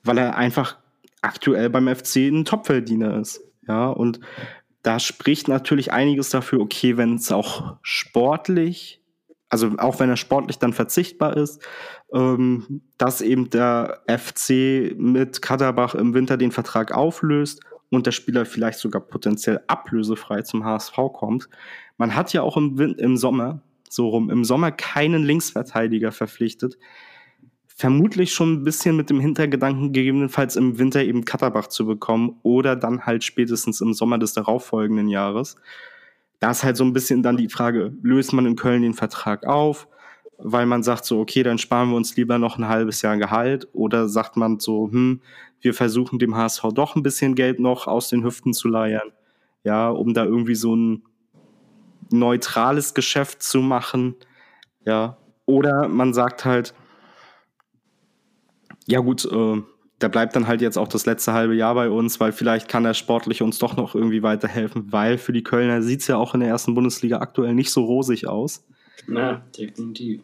weil er einfach aktuell beim FC ein Topverdiener ist. Ja, und da spricht natürlich einiges dafür, okay, wenn es auch sportlich, also auch wenn er sportlich dann verzichtbar ist, ähm, dass eben der FC mit Kaderbach im Winter den Vertrag auflöst und der Spieler vielleicht sogar potenziell ablösefrei zum HSV kommt. Man hat ja auch im, im Sommer, so rum, im Sommer keinen Linksverteidiger verpflichtet. Vermutlich schon ein bisschen mit dem Hintergedanken, gegebenenfalls im Winter eben Katterbach zu bekommen oder dann halt spätestens im Sommer des darauffolgenden Jahres. Da ist halt so ein bisschen dann die Frage, löst man in Köln den Vertrag auf? weil man sagt so, okay, dann sparen wir uns lieber noch ein halbes Jahr Gehalt oder sagt man so, hm, wir versuchen dem HSV doch ein bisschen Geld noch aus den Hüften zu leiern, ja, um da irgendwie so ein neutrales Geschäft zu machen, ja, oder man sagt halt, ja gut, äh, der bleibt dann halt jetzt auch das letzte halbe Jahr bei uns, weil vielleicht kann er sportlich uns doch noch irgendwie weiterhelfen, weil für die Kölner sieht's ja auch in der ersten Bundesliga aktuell nicht so rosig aus. Na, definitiv.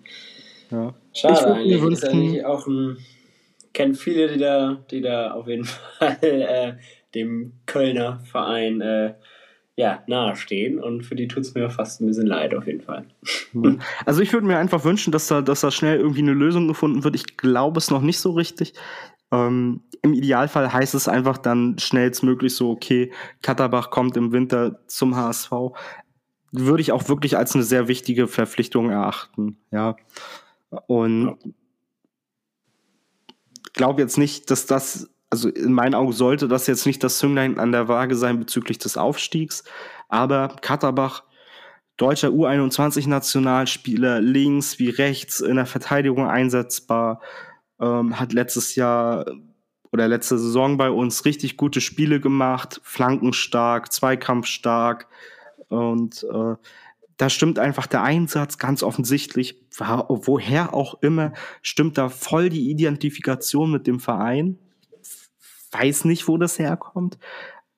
Ja. Schade eigentlich. Ist eigentlich auch ein. Kennt viele, die da, die da auf jeden Fall äh, dem Kölner Verein äh, ja, nahestehen und für die tut es mir fast ein bisschen leid, auf jeden Fall. Also ich würde mir einfach wünschen, dass da, dass da schnell irgendwie eine Lösung gefunden wird. Ich glaube es noch nicht so richtig. Ähm, Im Idealfall heißt es einfach dann schnellstmöglich so, okay, Katterbach kommt im Winter zum HSV würde ich auch wirklich als eine sehr wichtige Verpflichtung erachten. Ja. Und glaube jetzt nicht, dass das, also in meinen Augen sollte das jetzt nicht das Zünglein an der Waage sein bezüglich des Aufstiegs. Aber Katterbach, deutscher U21-Nationalspieler, links wie rechts in der Verteidigung einsetzbar, ähm, hat letztes Jahr oder letzte Saison bei uns richtig gute Spiele gemacht, flankenstark, zweikampfstark und äh, da stimmt einfach der Einsatz ganz offensichtlich, woher auch immer, stimmt da voll die Identifikation mit dem Verein. Weiß nicht, wo das herkommt,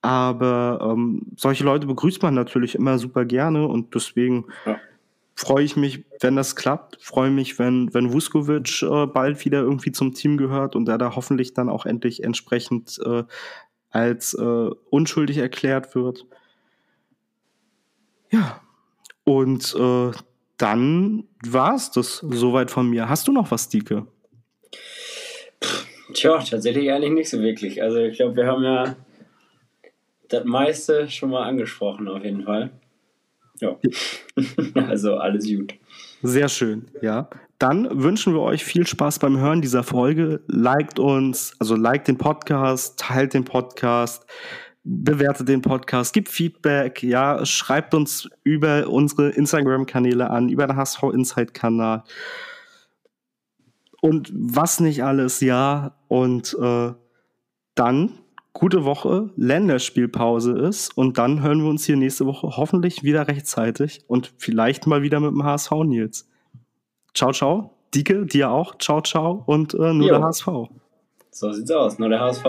aber ähm, solche Leute begrüßt man natürlich immer super gerne und deswegen ja freue ich mich, wenn das klappt. Freue mich, wenn, wenn Vuskovic äh, bald wieder irgendwie zum Team gehört und er da hoffentlich dann auch endlich entsprechend äh, als äh, unschuldig erklärt wird. Ja, und äh, dann war es das soweit von mir. Hast du noch was, Dike? Tja, tatsächlich eigentlich nicht so wirklich. Also ich glaube, wir haben ja das meiste schon mal angesprochen, auf jeden Fall. Ja. also alles gut. Sehr schön, ja. Dann wünschen wir euch viel Spaß beim Hören dieser Folge. Liked uns, also liked den Podcast, teilt den Podcast, bewertet den Podcast, gibt Feedback, ja, schreibt uns über unsere Instagram-Kanäle an, über den HSV Insight-Kanal. Und was nicht alles, ja. Und äh, dann gute Woche, Länderspielpause ist und dann hören wir uns hier nächste Woche hoffentlich wieder rechtzeitig und vielleicht mal wieder mit dem HSV Nils. Ciao, ciao. Dike, dir auch. Ciao, ciao und äh, nur jo. der HSV. So sieht's aus, nur der HSV.